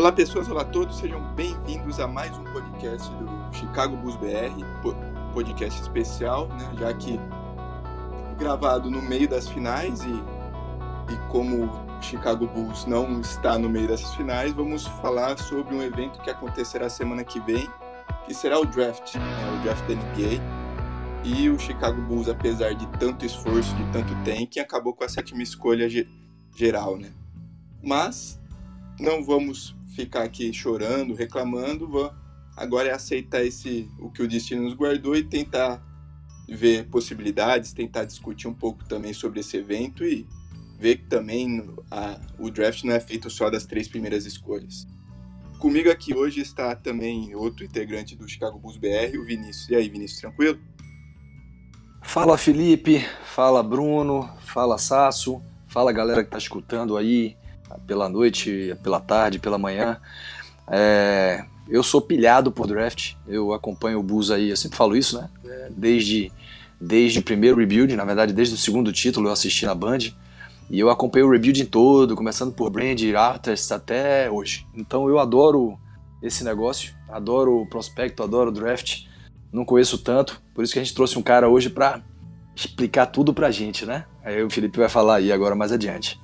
Olá pessoas, olá a todos, sejam bem-vindos a mais um podcast do Chicago Bulls BR, podcast especial, né, já que gravado no meio das finais e, e como o Chicago Bulls não está no meio dessas finais, vamos falar sobre um evento que acontecerá semana que vem, que será o draft, né, o draft da NBA. E o Chicago Bulls, apesar de tanto esforço, de tanto tanking, acabou com a sétima escolha geral, né? Mas não vamos ficar aqui chorando, reclamando, agora é aceitar esse o que o destino nos guardou e tentar ver possibilidades, tentar discutir um pouco também sobre esse evento e ver que também a, o draft não é feito só das três primeiras escolhas. Comigo aqui hoje está também outro integrante do Chicago Bulls BR, o Vinícius. E aí, Vinícius, tranquilo? Fala Felipe, fala Bruno, fala Sasso, fala galera que está escutando aí pela noite, pela tarde, pela manhã. É, eu sou pilhado por draft, eu acompanho o Bulls aí, eu sempre falo isso, né? Desde, desde o primeiro rebuild, na verdade, desde o segundo título eu assisti na Band. E eu acompanhei o rebuild todo, começando por Brand, Arthurs até hoje. Então eu adoro esse negócio, adoro o prospecto, adoro o draft. Não conheço tanto, por isso que a gente trouxe um cara hoje para explicar tudo pra gente, né? Aí o Felipe vai falar aí agora mais adiante.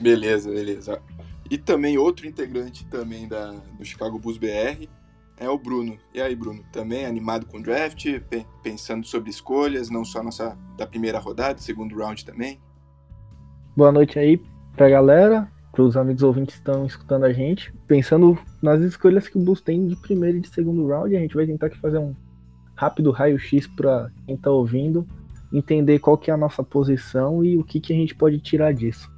Beleza, beleza. E também outro integrante também da, do Chicago Bulls BR é o Bruno. E aí, Bruno, também animado com o draft, pensando sobre escolhas, não só nossa da primeira rodada, segundo round também. Boa noite aí pra galera, pros amigos ouvintes que estão escutando a gente. Pensando nas escolhas que o Bulls tem de primeiro e de segundo round, a gente vai tentar aqui fazer um rápido raio-x para quem tá ouvindo, entender qual que é a nossa posição e o que, que a gente pode tirar disso.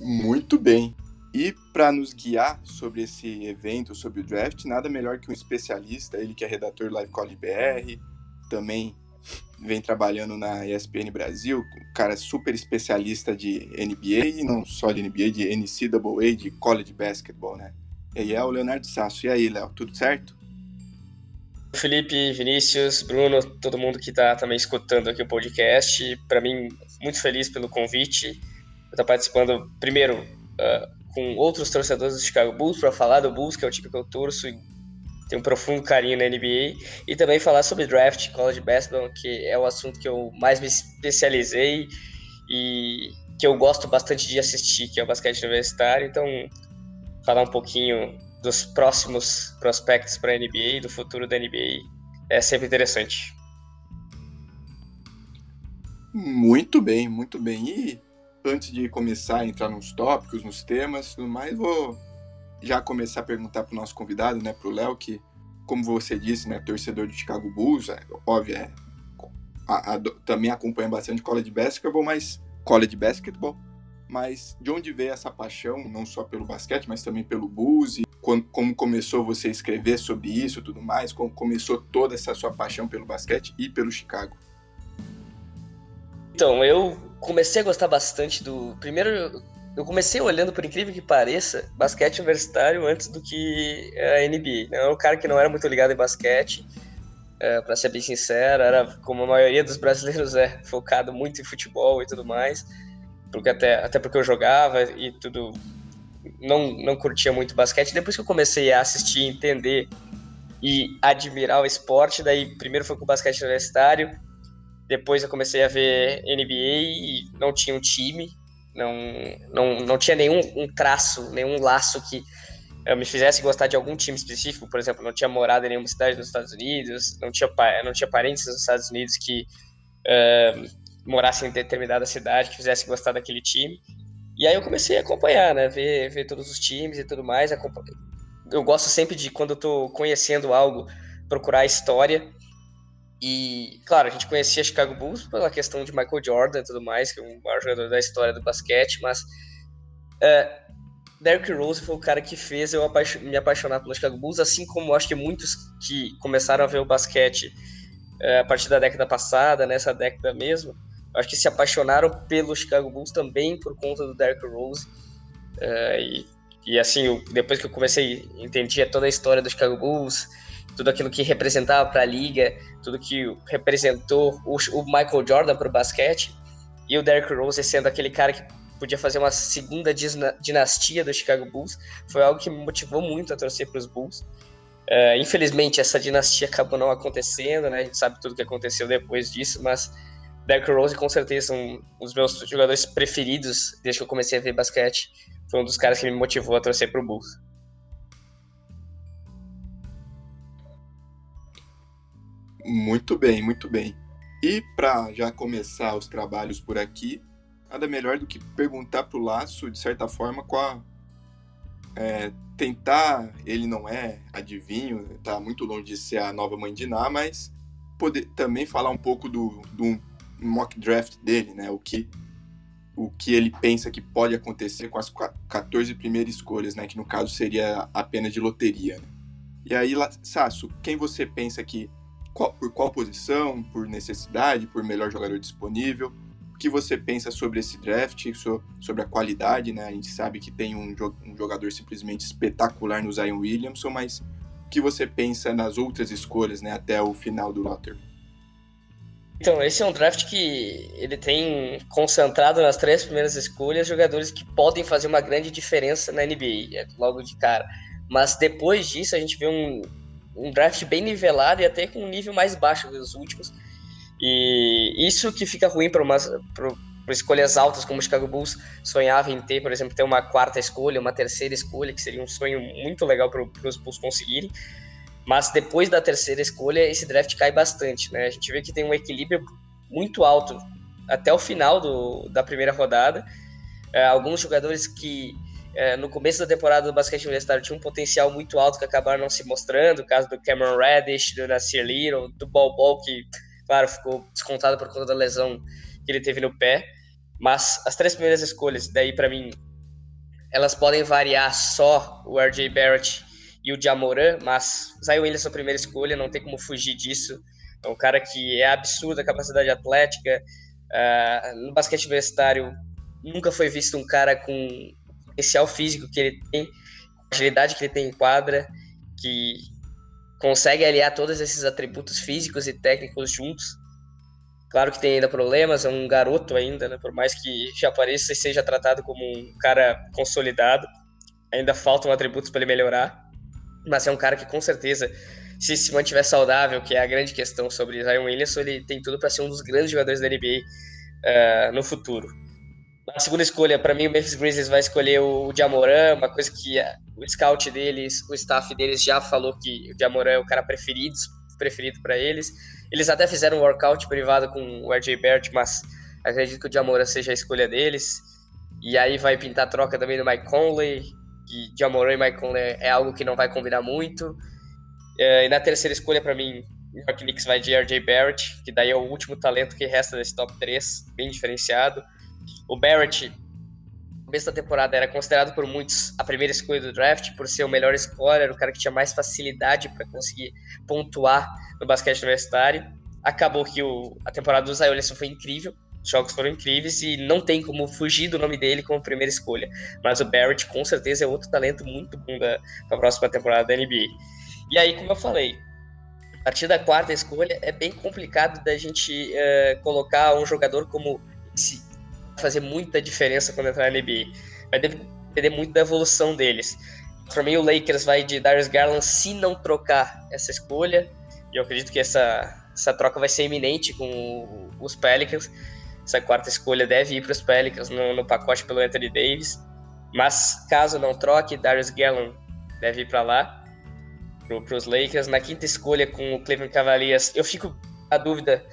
Muito bem. E para nos guiar sobre esse evento, sobre o draft, nada melhor que um especialista, ele que é redator do Live College BR, também vem trabalhando na ESPN Brasil, um cara super especialista de NBA, e não só de NBA, de NCAA, de college basketball, né? E aí é o Leonardo Sasso. E aí, Léo, tudo certo? Felipe, Vinícius, Bruno, todo mundo que está também escutando aqui o podcast. Para mim, muito feliz pelo convite estar participando, primeiro, uh, com outros torcedores do Chicago Bulls, para falar do Bulls, que é o time que eu torço e tenho um profundo carinho na NBA, e também falar sobre draft, college basketball, que é o assunto que eu mais me especializei e que eu gosto bastante de assistir, que é o basquete universitário. Então, falar um pouquinho dos próximos prospectos para a NBA, do futuro da NBA, é sempre interessante. Muito bem, muito bem. E antes de começar a entrar nos tópicos, nos temas, tudo mais, vou já começar a perguntar para o nosso convidado, né, para o Léo, que, como você disse, né, torcedor de Chicago Bulls, é, óbvio, é, a, a, também acompanha bastante college basketball, mas college basketball, mas de onde veio essa paixão, não só pelo basquete, mas também pelo Bulls, e quando, como começou você a escrever sobre isso, tudo mais, como começou toda essa sua paixão pelo basquete e pelo Chicago? Então, eu comecei a gostar bastante do. Primeiro, eu comecei olhando, por incrível que pareça, basquete universitário antes do que a NBA. Eu era um cara que não era muito ligado em basquete, é, para ser bem sincero, era como a maioria dos brasileiros é, focado muito em futebol e tudo mais, porque até, até porque eu jogava e tudo. Não, não curtia muito basquete. Depois que eu comecei a assistir, entender e admirar o esporte, daí primeiro foi com o basquete universitário, depois eu comecei a ver NBA e não tinha um time, não, não, não tinha nenhum um traço, nenhum laço que uh, me fizesse gostar de algum time específico. Por exemplo, não tinha morado em nenhuma cidade nos Estados Unidos, não tinha, não tinha parentes nos Estados Unidos que uh, morassem em determinada cidade, que fizesse gostar daquele time. E aí eu comecei a acompanhar, né? Ver, ver todos os times e tudo mais. Eu gosto sempre de, quando eu tô conhecendo algo, procurar a história e, claro, a gente conhecia Chicago Bulls pela questão de Michael Jordan e tudo mais, que é o maior jogador da história do basquete, mas uh, Derrick Rose foi o cara que fez eu me apaixonar pelo Chicago Bulls, assim como acho que muitos que começaram a ver o basquete uh, a partir da década passada, nessa década mesmo, acho que se apaixonaram pelo Chicago Bulls também por conta do Derrick Rose. Uh, e, e assim, eu, depois que eu comecei, entendia toda a história do Chicago Bulls, tudo aquilo que representava para a liga, tudo que representou o, o Michael Jordan para o basquete, e o Derrick Rose sendo aquele cara que podia fazer uma segunda dinastia do Chicago Bulls, foi algo que me motivou muito a torcer para os Bulls. Uh, infelizmente, essa dinastia acabou não acontecendo, né? A gente sabe tudo que aconteceu depois disso, mas Derrick Rose com certeza são um dos meus jogadores preferidos desde que eu comecei a ver basquete. Foi um dos caras que me motivou a torcer para o Bulls. Muito bem, muito bem. E para já começar os trabalhos por aqui, nada melhor do que perguntar pro Laço, de certa forma, qual é, tentar, ele não é adivinho, tá muito longe de ser a nova mãe de Ná, mas poder também falar um pouco do, do mock draft dele, né? O que o que ele pensa que pode acontecer com as 14 primeiras escolhas, né? Que no caso seria apenas de loteria. Né? E aí, Sasso, quem você pensa que qual, por qual posição, por necessidade, por melhor jogador disponível. O que você pensa sobre esse draft, sobre a qualidade, né? A gente sabe que tem um, jogador simplesmente espetacular no Zion Williamson, mas o que você pensa nas outras escolhas, né? Até o final do lottery? Então, esse é um draft que ele tem concentrado nas três primeiras escolhas jogadores que podem fazer uma grande diferença na NBA, logo de cara. Mas depois disso, a gente vê um, um draft bem nivelado e até com um nível mais baixo que os últimos. E isso que fica ruim para escolhas altas, como o Chicago Bulls sonhava em ter, por exemplo, ter uma quarta escolha, uma terceira escolha, que seria um sonho muito legal para os Bulls conseguirem. Mas depois da terceira escolha, esse draft cai bastante, né? A gente vê que tem um equilíbrio muito alto até o final do, da primeira rodada. É, alguns jogadores que é, no começo da temporada do basquete universitário tinha um potencial muito alto que acabaram não se mostrando, o caso do Cameron Reddish, do Nasir Little, do Ball Ball, que, claro, ficou descontado por conta da lesão que ele teve no pé. Mas as três primeiras escolhas, daí para mim, elas podem variar só o RJ Barrett e o Jamoran, mas Zion Williams é a primeira escolha, não tem como fugir disso. É um cara que é absurda a capacidade atlética. Uh, no basquete universitário, nunca foi visto um cara com potencial físico que ele tem, a agilidade que ele tem em quadra, que consegue aliar todos esses atributos físicos e técnicos juntos. Claro que tem ainda problemas, é um garoto ainda, né? por mais que já apareça e seja tratado como um cara consolidado, ainda faltam atributos para ele melhorar, mas é um cara que com certeza, se se mantiver saudável, que é a grande questão sobre Zion Williamson, ele tem tudo para ser um dos grandes jogadores da NBA uh, eh, no futuro. Na segunda escolha, para mim, o Memphis Grizzlies vai escolher o Jamoran, uma coisa que o scout deles, o staff deles já falou que o Jamoran é o cara preferido, preferido para eles. Eles até fizeram um workout privado com o RJ Barrett, mas acredito que o Jamoran seja a escolha deles. E aí vai pintar troca também do Mike Conley, que Jamoran e Mike Conley é algo que não vai combinar muito. É, e na terceira escolha, para mim, o York Knicks vai de RJ Barrett, que daí é o último talento que resta desse top 3, bem diferenciado. O Barrett, no começo da temporada, era considerado por muitos a primeira escolha do draft, por ser o melhor scorer, o cara que tinha mais facilidade para conseguir pontuar no basquete universitário. Acabou que o, a temporada do Zion foi incrível, os jogos foram incríveis e não tem como fugir do nome dele como primeira escolha. Mas o Barrett, com certeza, é outro talento muito bom da, da próxima temporada da NBA. E aí, como eu falei, a partir da quarta escolha é bem complicado da gente uh, colocar um jogador como esse fazer muita diferença quando entrar na NBA. Vai depender muito da evolução deles. Para mim, o Lakers vai de Darius Garland se não trocar essa escolha. E eu acredito que essa, essa troca vai ser iminente com os Pelicans. Essa quarta escolha deve ir para os Pelicans no, no, pacote pelo Anthony Davis. Mas caso não troque, Darius Garland deve ir para lá, para os Lakers. Na quinta escolha com o Cleveland Cavaliers, eu fico a dúvida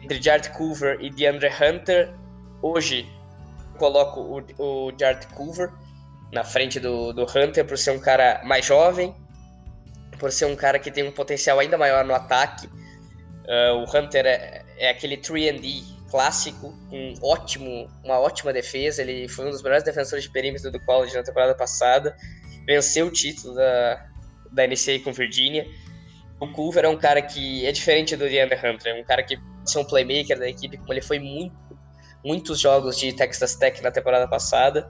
entre Jared Culver e DeAndre Hunter Hoje coloco o, o Jared Culver na frente do, do Hunter por ser um cara mais jovem, por ser um cara que tem um potencial ainda maior no ataque. Uh, o Hunter é, é aquele 3D clássico, um ótimo, uma ótima defesa. Ele foi um dos melhores defensores de perímetro do college na temporada passada. Venceu o título da, da NCAA com Virginia. O Culver é um cara que é diferente do DeAndre Hunter, é um cara que é um playmaker da equipe, como ele foi muito muitos jogos de Texas Tech na temporada passada.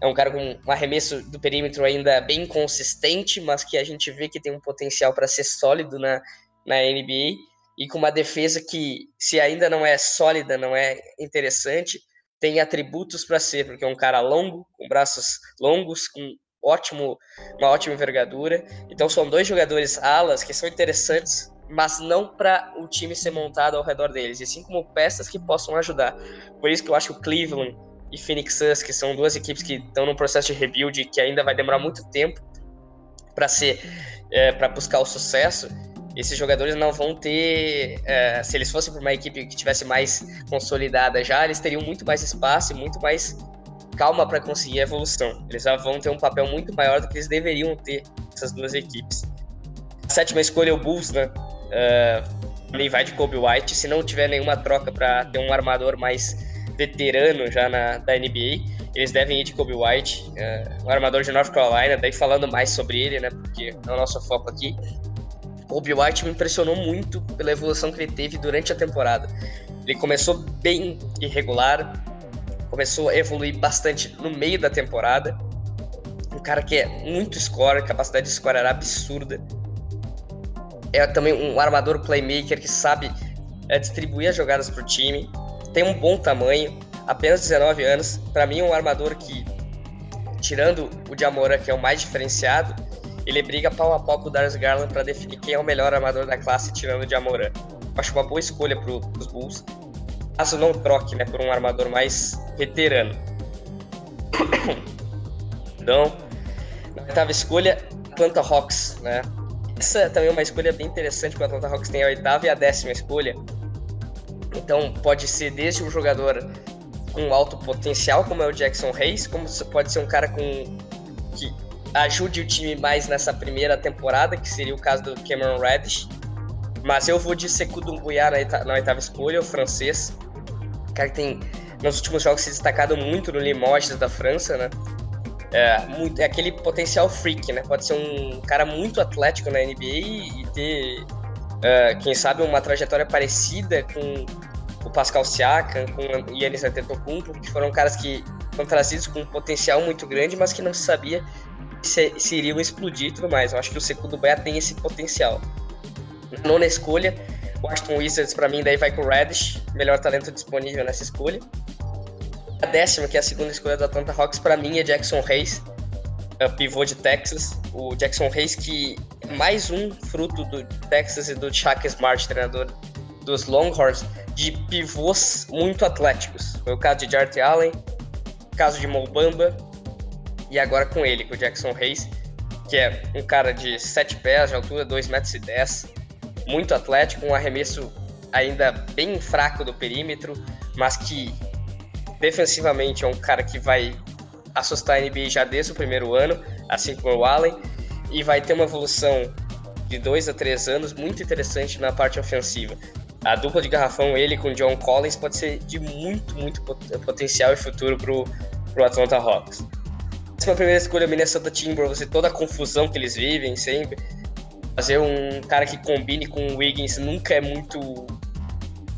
É um cara com um arremesso do perímetro ainda bem consistente, mas que a gente vê que tem um potencial para ser sólido na, na NBA e com uma defesa que, se ainda não é sólida, não é interessante, tem atributos para ser, porque é um cara longo, com braços longos, com ótimo, uma ótima envergadura. Então são dois jogadores alas que são interessantes, mas não para o time ser montado ao redor deles, e sim como peças que possam ajudar. Por isso que eu acho que o Cleveland e Phoenix Suns, que são duas equipes que estão no processo de rebuild que ainda vai demorar muito tempo para ser é, para buscar o sucesso, esses jogadores não vão ter. É, se eles fossem para uma equipe que tivesse mais consolidada já, eles teriam muito mais espaço e muito mais calma para conseguir a evolução. Eles já vão ter um papel muito maior do que eles deveriam ter, essas duas equipes. A sétima escolha é o Bulls, né? Uh, vai de Kobe White. Se não tiver nenhuma troca para ter um armador mais veterano já na, da NBA, eles devem ir de Kobe White, uh, um armador de North Carolina. Daí falando mais sobre ele, né? Porque é o nosso foco aqui. Kobe White me impressionou muito pela evolução que ele teve durante a temporada. Ele começou bem irregular, começou a evoluir bastante no meio da temporada. Um cara que é muito score, capacidade de score era absurda. É também um armador playmaker que sabe é, distribuir as jogadas para o time. Tem um bom tamanho, apenas 19 anos. Para mim, é um armador que, tirando o de Amora, que é o mais diferenciado, ele briga pau a pau com o Darius Garland para definir quem é o melhor armador da classe, tirando o de Amora. Acho uma boa escolha para os Bulls caso não troque né, por um armador mais veterano. Então, na oitava escolha, Atlanta Hawks. Né? Essa também é uma escolha bem interessante, porque o Atlanta Hawks tem a oitava e a décima escolha. Então, pode ser desde um jogador com alto potencial, como é o Jackson Hayes, como pode ser um cara com que ajude o time mais nessa primeira temporada, que seria o caso do Cameron Reddish. Mas eu vou de Sekou Doumbouya na oitava escolha, o francês cara que tem, nos últimos jogos, se destacado muito no Limoges da França, né? É, muito, é aquele potencial freak, né? Pode ser um cara muito atlético na NBA e ter, uh, quem sabe, uma trajetória parecida com o Pascal Siakam, com o Yannis Antetokounmpo, que foram caras que foram trazidos com um potencial muito grande, mas que não se sabia se, se iriam explodir e tudo mais. Eu acho que o segundo Bea tem esse potencial. Na nona escolha, Washington Wizards, para mim, daí vai com o Reddish, melhor talento disponível nessa escolha. A décima, que é a segunda escolha do Atlanta Hawks, para mim é Jackson Hayes, é pivô de Texas. O Jackson Hayes, que é mais um fruto do Texas e do Chuck Smart, treinador dos Longhorns, de pivôs muito atléticos. Foi o caso de Jarrett Allen, caso de Mobamba, e agora com ele, com o Jackson Hayes, que é um cara de 7 pés de altura, 2,10 metros, muito atlético, um arremesso ainda bem fraco do perímetro, mas que defensivamente é um cara que vai assustar a NBA já desde o primeiro ano, assim como o Allen, e vai ter uma evolução de dois a três anos muito interessante na parte ofensiva. A dupla de garrafão, ele com John Collins, pode ser de muito, muito potencial e futuro para o Atlanta Hawks. Essa é primeira escolha, Minnesota Timberwolves, e toda a confusão que eles vivem sempre, Fazer um cara que combine com o Wiggins nunca é muito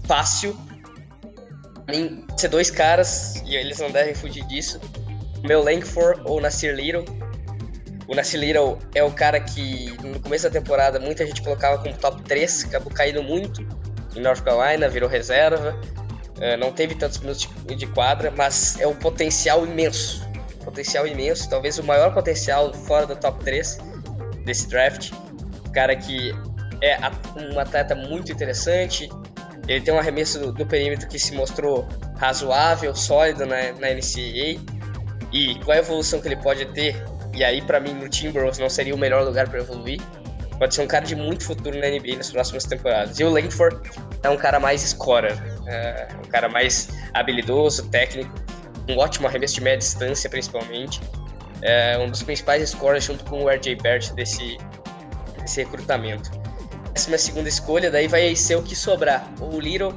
fácil. Tem ser dois caras, e eles não devem fugir disso. O meu Langford ou Nasir Little. O Nasir Little é o cara que no começo da temporada muita gente colocava como top 3, acabou caindo muito em North Carolina, virou reserva. Uh, não teve tantos minutos de quadra, mas é um potencial imenso. Potencial imenso, talvez o maior potencial fora do top 3 desse draft cara que é um atleta muito interessante. Ele tem um arremesso do, do perímetro que se mostrou razoável, sólido na, na NCAA. E qual a evolução que ele pode ter? E aí, para mim, no Timberwolves não seria o melhor lugar para evoluir. Pode ser um cara de muito futuro na NBA nas próximas temporadas. E o Langford é um cara mais scorer, é um cara mais habilidoso, técnico, um ótimo arremesso de média distância, principalmente. É um dos principais scorers junto com o RJ Barrett desse, esse recrutamento. Minha segunda escolha, daí vai ser o que sobrar, o Little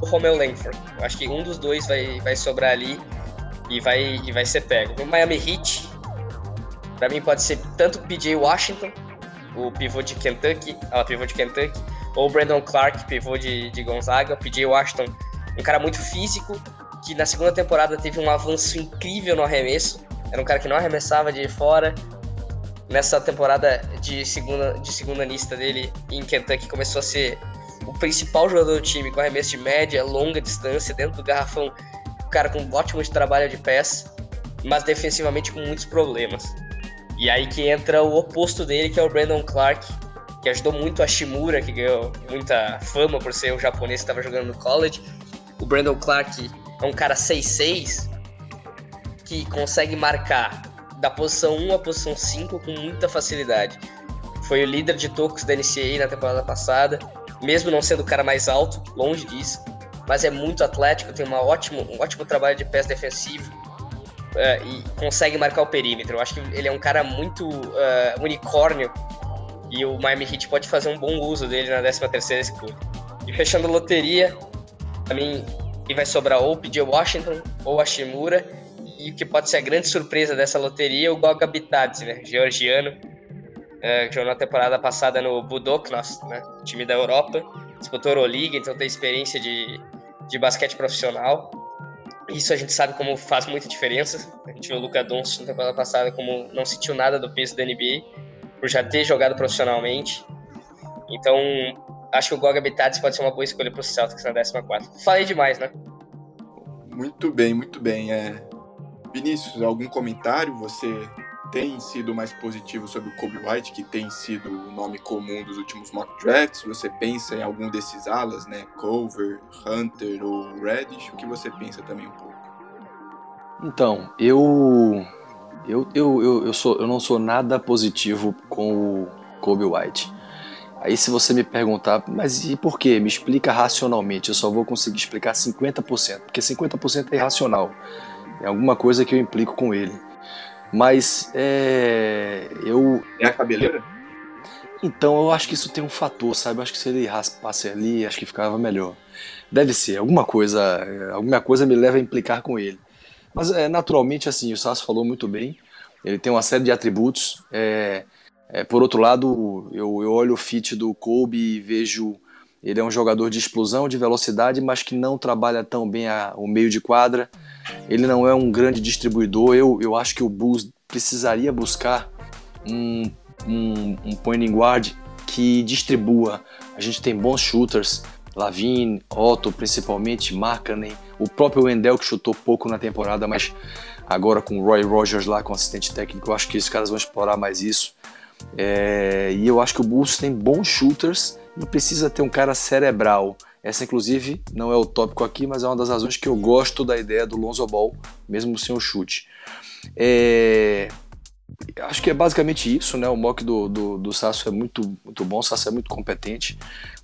ou o Romeo Langford. Eu acho que um dos dois vai, vai sobrar ali e vai, e vai ser pego. No Miami Heat, para mim pode ser tanto o PJ Washington, o pivô de Kentucky, ah, pivô de Kentucky, ou o Brandon Clark, pivô de, de Gonzaga. O PJ Washington, um cara muito físico, que na segunda temporada teve um avanço incrível no arremesso. Era um cara que não arremessava de fora, nessa temporada de segunda, de segunda lista dele em Kentucky começou a ser o principal jogador do time com arremesso de média, longa distância, dentro do garrafão, cara com um ótimo trabalho de pés, mas defensivamente com muitos problemas. E aí que entra o oposto dele, que é o Brandon Clark, que ajudou muito a Shimura, que ganhou muita fama por ser o japonês que estava jogando no college. O Brandon Clark é um cara 6'6 que consegue marcar da posição 1 à posição 5 com muita facilidade. Foi o líder de tocos da NCAA na temporada passada, mesmo não sendo o cara mais alto, longe disso, mas é muito atlético, tem uma ótimo, um ótimo trabalho de pés defensivo uh, e consegue marcar o perímetro. Eu acho que ele é um cara muito uh, unicórnio e o Miami Heat pode fazer um bom uso dele na 13 terceira escolha. E fechando a loteria, para mim, vai sobrar ou o PJ Washington ou a Shimura. E que pode ser a grande surpresa dessa loteria o Goga Bitadze, né? Georgiano, é, que jogou na temporada passada no Budoknas, né? Time da Europa. Disputou Euroliga, então tem experiência de, de basquete profissional. Isso a gente sabe como faz muita diferença. A gente viu o Luca Doncic na temporada passada como não sentiu nada do peso da NBA, por já ter jogado profissionalmente. Então, acho que o Goga Bitadze pode ser uma boa escolha para o Celtics na 14. Falei demais, né? Muito bem, muito bem. É... Vinícius, algum comentário? Você tem sido mais positivo sobre o Kobe White, que tem sido o nome comum dos últimos mock drafts? Você pensa em algum desses alas, né? Cover, Hunter ou Reddish? O que você pensa também um pouco? Então, eu eu, eu, eu, eu, sou, eu não sou nada positivo com o Kobe White. Aí se você me perguntar, mas e por quê? Me explica racionalmente. Eu só vou conseguir explicar 50%, porque 50% é irracional. É alguma coisa que eu implico com ele. Mas é. Eu. É a cabeleira? Então eu acho que isso tem um fator, sabe? Eu acho que se ele raspasse ali, acho que ficava melhor. Deve ser, alguma coisa. Alguma coisa me leva a implicar com ele. Mas é, naturalmente, assim, o Sasso falou muito bem. Ele tem uma série de atributos. É, é, por outro lado, eu, eu olho o fit do Kobe e vejo ele é um jogador de explosão, de velocidade, mas que não trabalha tão bem a, o meio de quadra. Ele não é um grande distribuidor. Eu, eu acho que o Bulls precisaria buscar um, um, um point guard que distribua. A gente tem bons shooters, Lavine, Otto, principalmente, Markkanen, o próprio Wendell que chutou pouco na temporada, mas agora com o Roy Rogers lá como assistente técnico, eu acho que esses caras vão explorar mais isso. É, e eu acho que o Bulls tem bons shooters e precisa ter um cara cerebral. Essa, inclusive, não é o tópico aqui, mas é uma das razões que eu gosto da ideia do Lonzo Ball, mesmo sem o chute. É, acho que é basicamente isso, né? O mock do, do, do Sasso é muito, muito bom, o Sasso é muito competente.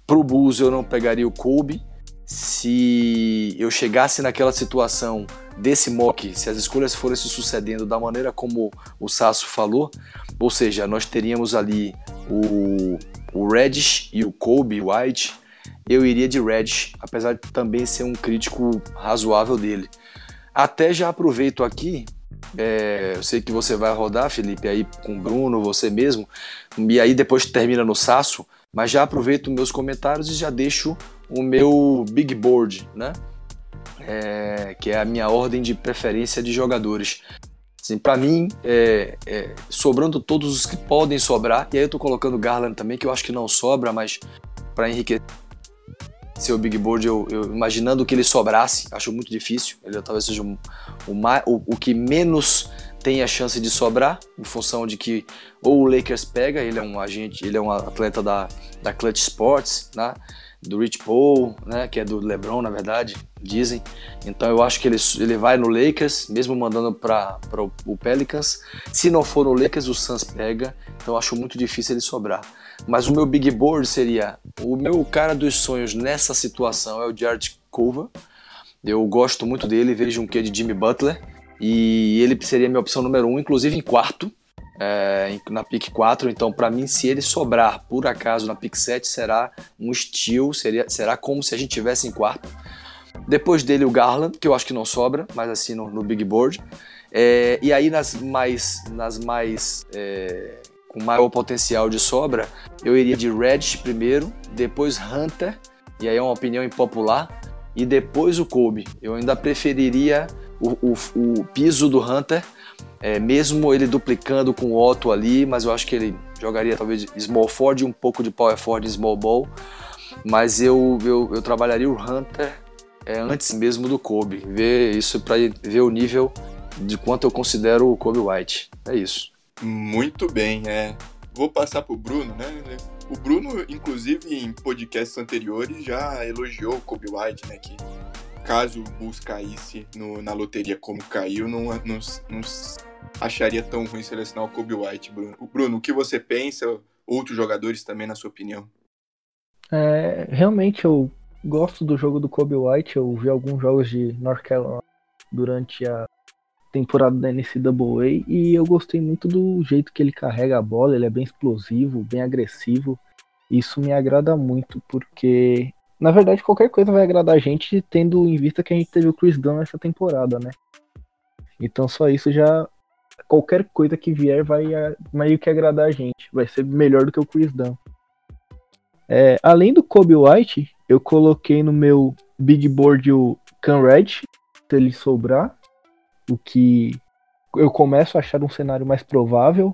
Pro Bulls eu não pegaria o Kobe. Se eu chegasse naquela situação desse mock, se as escolhas forem se sucedendo da maneira como o Sasso falou, ou seja, nós teríamos ali o, o Reddish e o Kobe White, eu iria de Reddish, apesar de também ser um crítico razoável dele. Até já aproveito aqui, é, eu sei que você vai rodar, Felipe, aí com o Bruno, você mesmo, e aí depois termina no Sasso, mas já aproveito meus comentários e já deixo o meu big board, né? É, que é a minha ordem de preferência de jogadores. Assim, para mim, é, é, sobrando todos os que podem sobrar, e aí eu tô colocando Garland também, que eu acho que não sobra, mas para enriquecer o Big Board, eu, eu, imaginando que ele sobrasse, acho muito difícil. Ele talvez seja o, o, o que menos tem a chance de sobrar, em função de que ou o Lakers pega, ele é um agente, ele é um atleta da, da Clutch Sports, né? do Rich Paul, né? que é do LeBron, na verdade, dizem. Então eu acho que ele, ele vai no Lakers, mesmo mandando para o Pelicans. Se não for no Lakers, o Suns pega. Então eu acho muito difícil ele sobrar. Mas o meu big board seria o meu cara dos sonhos nessa situação é o Jared Culver. Eu gosto muito dele, vejo um quê de Jimmy Butler. E ele seria minha opção número um, inclusive em quarto, é, na pick 4. Então, para mim, se ele sobrar por acaso na pick 7, será um steal, seria, será como se a gente tivesse em quarto. Depois dele, o Garland, que eu acho que não sobra, mas assim no, no big board. É, e aí, nas mais, nas mais é, com maior potencial de sobra, eu iria de Reddish primeiro, depois Hunter, e aí é uma opinião impopular, e depois o Kobe. Eu ainda preferiria o, o, o piso do Hunter, é, mesmo ele duplicando com o Otto ali, mas eu acho que ele jogaria talvez small forward, um pouco de power forward e small ball, mas eu, eu, eu trabalharia o Hunter é antes mesmo do Kobe. Ver isso para ver o nível de quanto eu considero o Kobe White. É isso. Muito bem, é. Vou passar pro Bruno, né? O Bruno, inclusive, em podcasts anteriores, já elogiou o Kobe White, né? Que caso o Bulls caísse no, na loteria como caiu, não, não, não acharia tão ruim selecionar o Kobe White, Bruno. Bruno, o que você pensa? Outros jogadores também, na sua opinião? É, realmente eu gosto do jogo do Kobe White. Eu vi alguns jogos de North Carolina durante a temporada da NCAA e eu gostei muito do jeito que ele carrega a bola. Ele é bem explosivo, bem agressivo. Isso me agrada muito porque, na verdade, qualquer coisa vai agradar a gente tendo em vista que a gente teve o Chris Dunn essa temporada, né? Então só isso já qualquer coisa que vier vai meio que agradar a gente. Vai ser melhor do que o Chris Dunn. É, além do Kobe White, eu coloquei no meu big board o Conrad, se ele sobrar. O que eu começo a achar um cenário mais provável,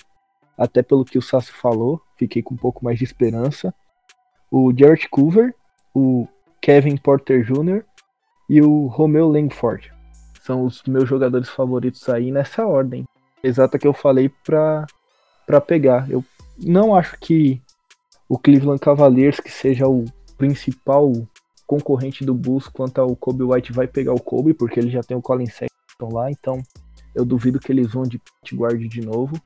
até pelo que o Sassi falou, fiquei com um pouco mais de esperança. O Jarrett Coover, o Kevin Porter Jr. e o Romeo Langford. São os meus jogadores favoritos aí nessa ordem exata que eu falei pra, pra pegar. Eu não acho que o Cleveland Cavaliers, que seja o principal concorrente do Bulls quanto ao Kobe White, vai pegar o Kobe, porque ele já tem o Colin Sexton lá, então eu duvido que eles vão de guard de novo.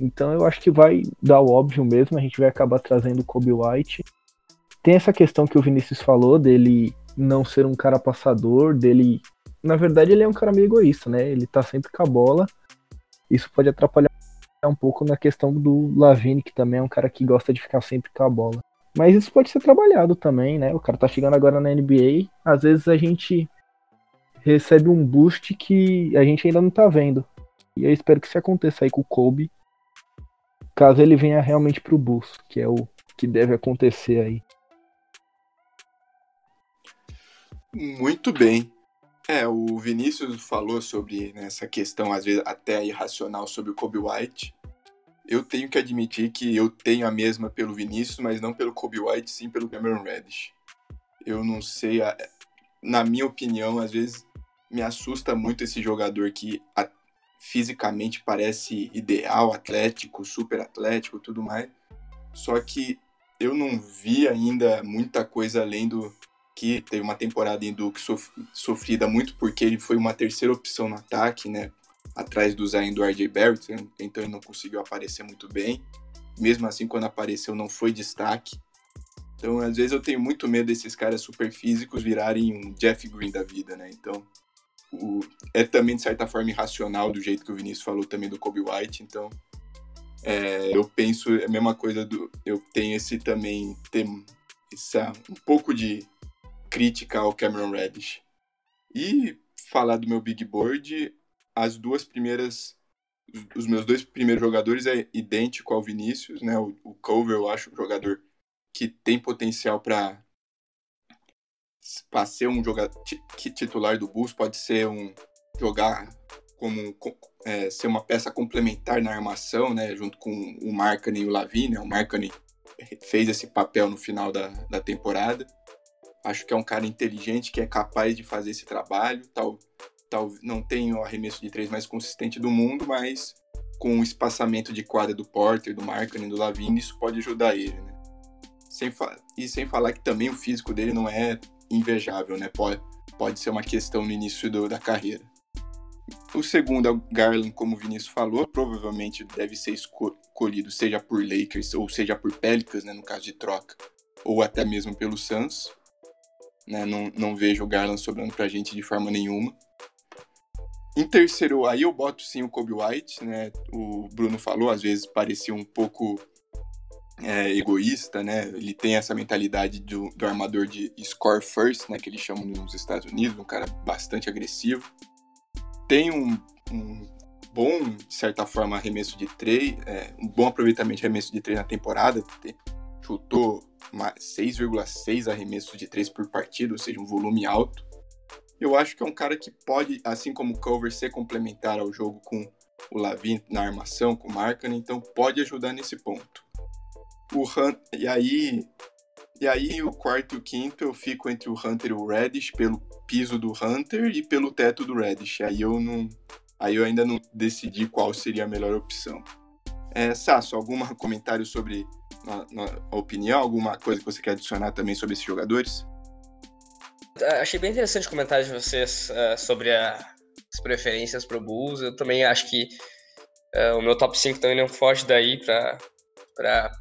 Então eu acho que vai dar o óbvio mesmo, a gente vai acabar trazendo o Kobe White. Tem essa questão que o Vinícius falou dele não ser um cara passador, dele. Na verdade, ele é um cara meio egoísta, né? Ele tá sempre com a bola isso pode atrapalhar um pouco na questão do Lavine, que também é um cara que gosta de ficar sempre com a bola. Mas isso pode ser trabalhado também, né? O cara tá chegando agora na NBA, às vezes a gente recebe um boost que a gente ainda não tá vendo. E eu espero que isso aconteça aí com o Kobe, caso ele venha realmente pro Bulls, que é o que deve acontecer aí. Muito bem. É, o Vinícius falou sobre né, essa questão, às vezes até irracional, sobre o Kobe White. Eu tenho que admitir que eu tenho a mesma pelo Vinícius, mas não pelo Kobe White, sim pelo Cameron Reddish. Eu não sei, na minha opinião, às vezes me assusta muito esse jogador que fisicamente parece ideal, atlético, super atlético, tudo mais. Só que eu não vi ainda muita coisa além do, que teve uma temporada em Duke sof sofrida muito porque ele foi uma terceira opção no ataque, né? Atrás do Zion do RJ Barrett, então ele não conseguiu aparecer muito bem. Mesmo assim, quando apareceu, não foi destaque. Então, às vezes, eu tenho muito medo desses caras super físicos virarem um Jeff Green da vida, né? Então, o... é também, de certa forma, irracional, do jeito que o Vinícius falou também do Kobe White. Então, é, eu penso é a mesma coisa do. Eu tenho esse também. Tem essa, um pouco de crítica ao Cameron Reddish. E falar do meu big board, as duas primeiras os meus dois primeiros jogadores é idêntico ao Vinícius, né? O, o Cover eu acho um jogador que tem potencial para para ser um jogador titular do Bulls, pode ser um jogar como é, ser uma peça complementar na armação, né? Junto com o Markkanen e o Lavigne. O Markkanen fez esse papel no final da, da temporada. Acho que é um cara inteligente que é capaz de fazer esse trabalho. Tal, tal, não tem o arremesso de três mais consistente do mundo, mas com o espaçamento de quadra do Porter, do Markkinen, do Lavine, isso pode ajudar ele, né? Sem e sem falar que também o físico dele não é invejável, né? Pode, pode ser uma questão no início do, da carreira. O segundo é o Garland, como o Vinícius falou, provavelmente deve ser escolhido seja por Lakers ou seja por Pelicans, né, no caso de troca, ou até mesmo pelo Suns. Né? Não, não vejo o Garland sobrando pra gente de forma nenhuma. Em terceiro, aí eu boto sim o Kobe White, né? O Bruno falou, às vezes parecia um pouco é, egoísta, né? Ele tem essa mentalidade do, do, armador de score first, né? Que eles chamam nos Estados Unidos, um cara bastante agressivo. Tem um, um bom, de certa forma, arremesso de três, é, um bom aproveitamento de arremesso de três na temporada. Chutou 6,6 arremessos de 3 por partida, ou seja, um volume alto. Eu acho que é um cara que pode, assim como o Cover, ser complementar ao jogo com o Lavin na armação, com o Markkanen, então pode ajudar nesse ponto. O Han, e aí, E aí, o quarto e o quinto, eu fico entre o Hunter e o Reddish, pelo piso do Hunter e pelo teto do Reddish. Aí eu não. Aí eu ainda não decidi qual seria a melhor opção. É, Sasso, algum comentário sobre a, a opinião? Alguma coisa que você quer adicionar também sobre esses jogadores? Achei bem interessante o comentário de vocês uh, sobre a, as preferências para o Bulls. Eu também acho que uh, o meu top 5 também não foge daí para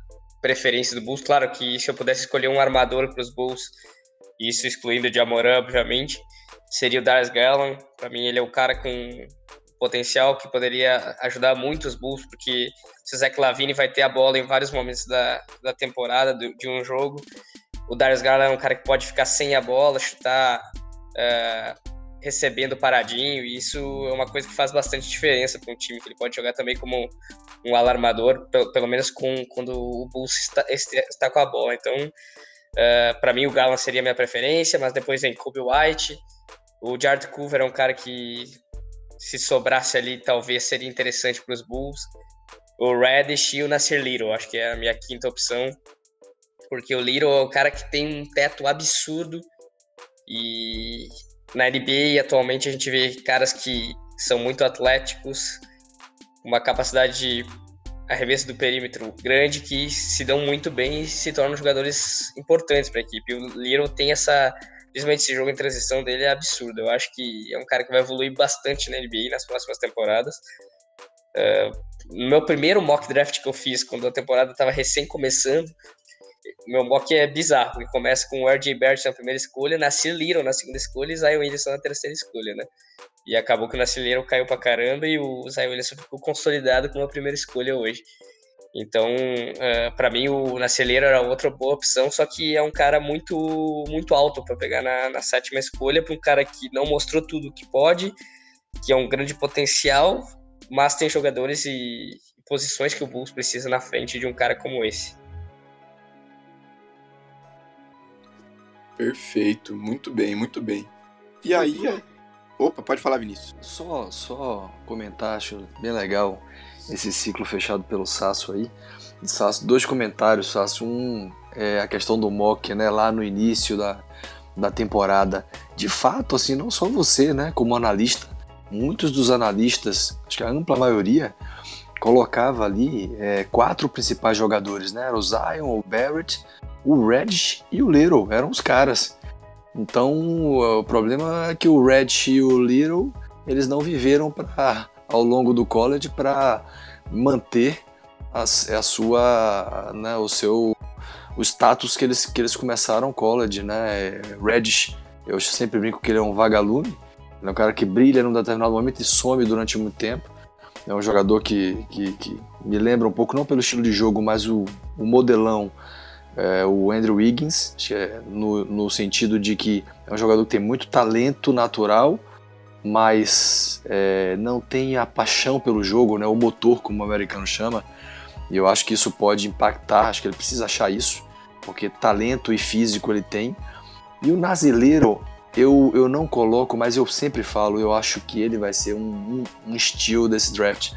preferência do Bulls. Claro que se eu pudesse escolher um armador para os Bulls, isso excluindo o Jamoran, obviamente, seria o Darius Garland. Para mim, ele é o cara com potencial que poderia ajudar muito os Bulls, porque se o Zach Lavine vai ter a bola em vários momentos da, da temporada, do, de um jogo, o Darius Garland é um cara que pode ficar sem a bola, chutar uh, recebendo paradinho, e isso é uma coisa que faz bastante diferença para um time, que ele pode jogar também como um alarmador, pelo, pelo menos com, quando o Bulls está, está com a bola. Então, uh, eh, para mim, o Garland seria minha preferência, mas depois vem Kobe White, o Jared Coover é um cara que, se sobrasse ali, talvez seria interessante para os Bulls. O Reddish e o Nasir Little, acho que é a minha quinta opção porque o Little é o cara que tem um teto absurdo e na NBA atualmente a gente vê caras que são muito atléticos, uma capacidade de arremesso do perímetro grande que se dão muito bem e se tornam jogadores importantes para a equipe. O Little tem essa, principalmente esse jogo em transição dele é absurdo. Eu acho que é um cara que vai evoluir bastante na NBA nas próximas temporadas. Uh, no meu primeiro mock draft que eu fiz, quando a temporada estava recém começando, meu mock é bizarro, porque começa com o R.J. Barrett na primeira escolha, Nasir Little na segunda escolha e Zion Williamson na terceira escolha, né? E acabou que o Nasir Little caiu pra caramba e o Zion Williamson ficou consolidado como a primeira escolha hoje. Então, uh, é, para mim, o Little era outra boa opção, só que é um cara muito muito alto para pegar na, na sétima escolha, para um cara que não mostrou tudo que pode, que é um grande potencial, mas tem jogadores e posições que o Bulls precisa na frente de um cara como esse. Perfeito, muito bem, muito bem. E aí, é... opa, pode falar, Vinícius. Só, só comentar, acho bem legal esse ciclo fechado pelo Sasso aí. Sasso, dois comentários, Sasso. Um é a questão do mock, né, lá no início da, da temporada. De fato, assim, não só você, né, como analista, muitos dos analistas, acho que a ampla maioria, colocava ali é, quatro principais jogadores, né? O Zion, o Barrett, o Reddish e o Little eram os caras. Então o problema é que o Reddish e o Little eles não viveram pra, ao longo do college para manter a, a sua, né, o seu o status que eles, que eles começaram college, né? Reddish, eu sempre brinco que ele é um vagalume, ele é um cara que brilha num determinado momento e some durante muito tempo. É um jogador que, que, que me lembra um pouco, não pelo estilo de jogo, mas o, o modelão é, o Andrew Wiggins, é no, no, sentido de que é um jogador que tem muito talento natural, mas é, não tem a paixão pelo jogo, né, o motor, como o americano chama. E eu acho que isso pode impactar, acho que ele precisa achar isso, porque talento e físico ele tem. E o Nazileiro, eu, eu não coloco, mas eu sempre falo, eu acho que ele vai ser um, um, um estilo desse draft.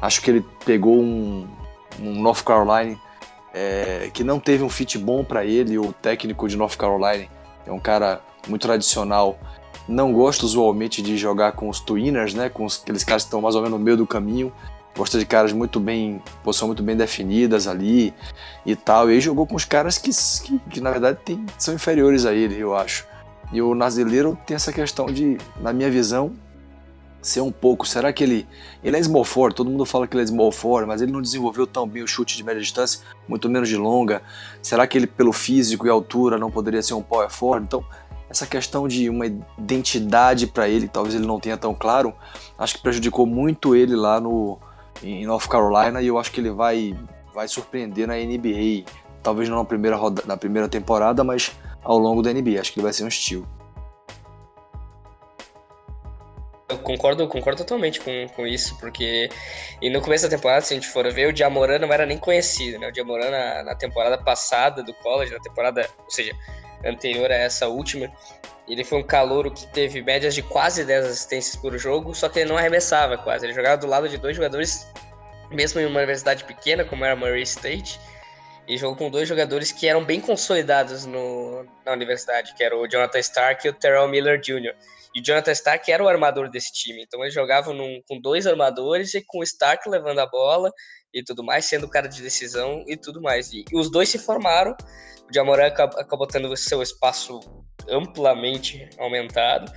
Acho que ele pegou um, um North Carolina é, que não teve um fit bom para ele, o técnico de North Carolina. É um cara muito tradicional. Não gosta usualmente de jogar com os twiners, né? Com aqueles caras que estão mais ou menos no meio do caminho. Gosta de caras muito bem, posição muito bem definidas ali e tal. E aí jogou com os caras que, que, que na verdade tem, são inferiores a ele, eu acho. E o Nazileiro tem essa questão de, na minha visão, ser um pouco. Será que ele. Ele é small forward, todo mundo fala que ele é small forward, mas ele não desenvolveu tão bem o chute de média distância, muito menos de longa. Será que ele, pelo físico e altura, não poderia ser um power forward? Então, essa questão de uma identidade para ele, talvez ele não tenha tão claro, acho que prejudicou muito ele lá no em North Carolina e eu acho que ele vai vai surpreender na NBA, talvez não na primeira roda, na primeira temporada, mas ao longo da NBA, acho que ele vai ser um estilo. Eu concordo, concordo totalmente com, com isso, porque e no começo da temporada, se a gente for ver, o Diamorã não era nem conhecido, né? O Diamorã na, na temporada passada do college, na temporada, ou seja, anterior a essa última, ele foi um calouro que teve médias de quase 10 assistências por jogo, só que ele não arremessava quase. Ele jogava do lado de dois jogadores, mesmo em uma universidade pequena, como era Murray State, e jogou com dois jogadores que eram bem consolidados no, na universidade, que era o Jonathan Stark e o Terrell Miller Jr. E o Jonathan Stark era o armador desse time, então eles jogavam num, com dois armadores e com o Stark levando a bola e tudo mais, sendo o cara de decisão e tudo mais. E, e os dois se formaram, o Jamoran acabou, acabou tendo seu espaço amplamente aumentado,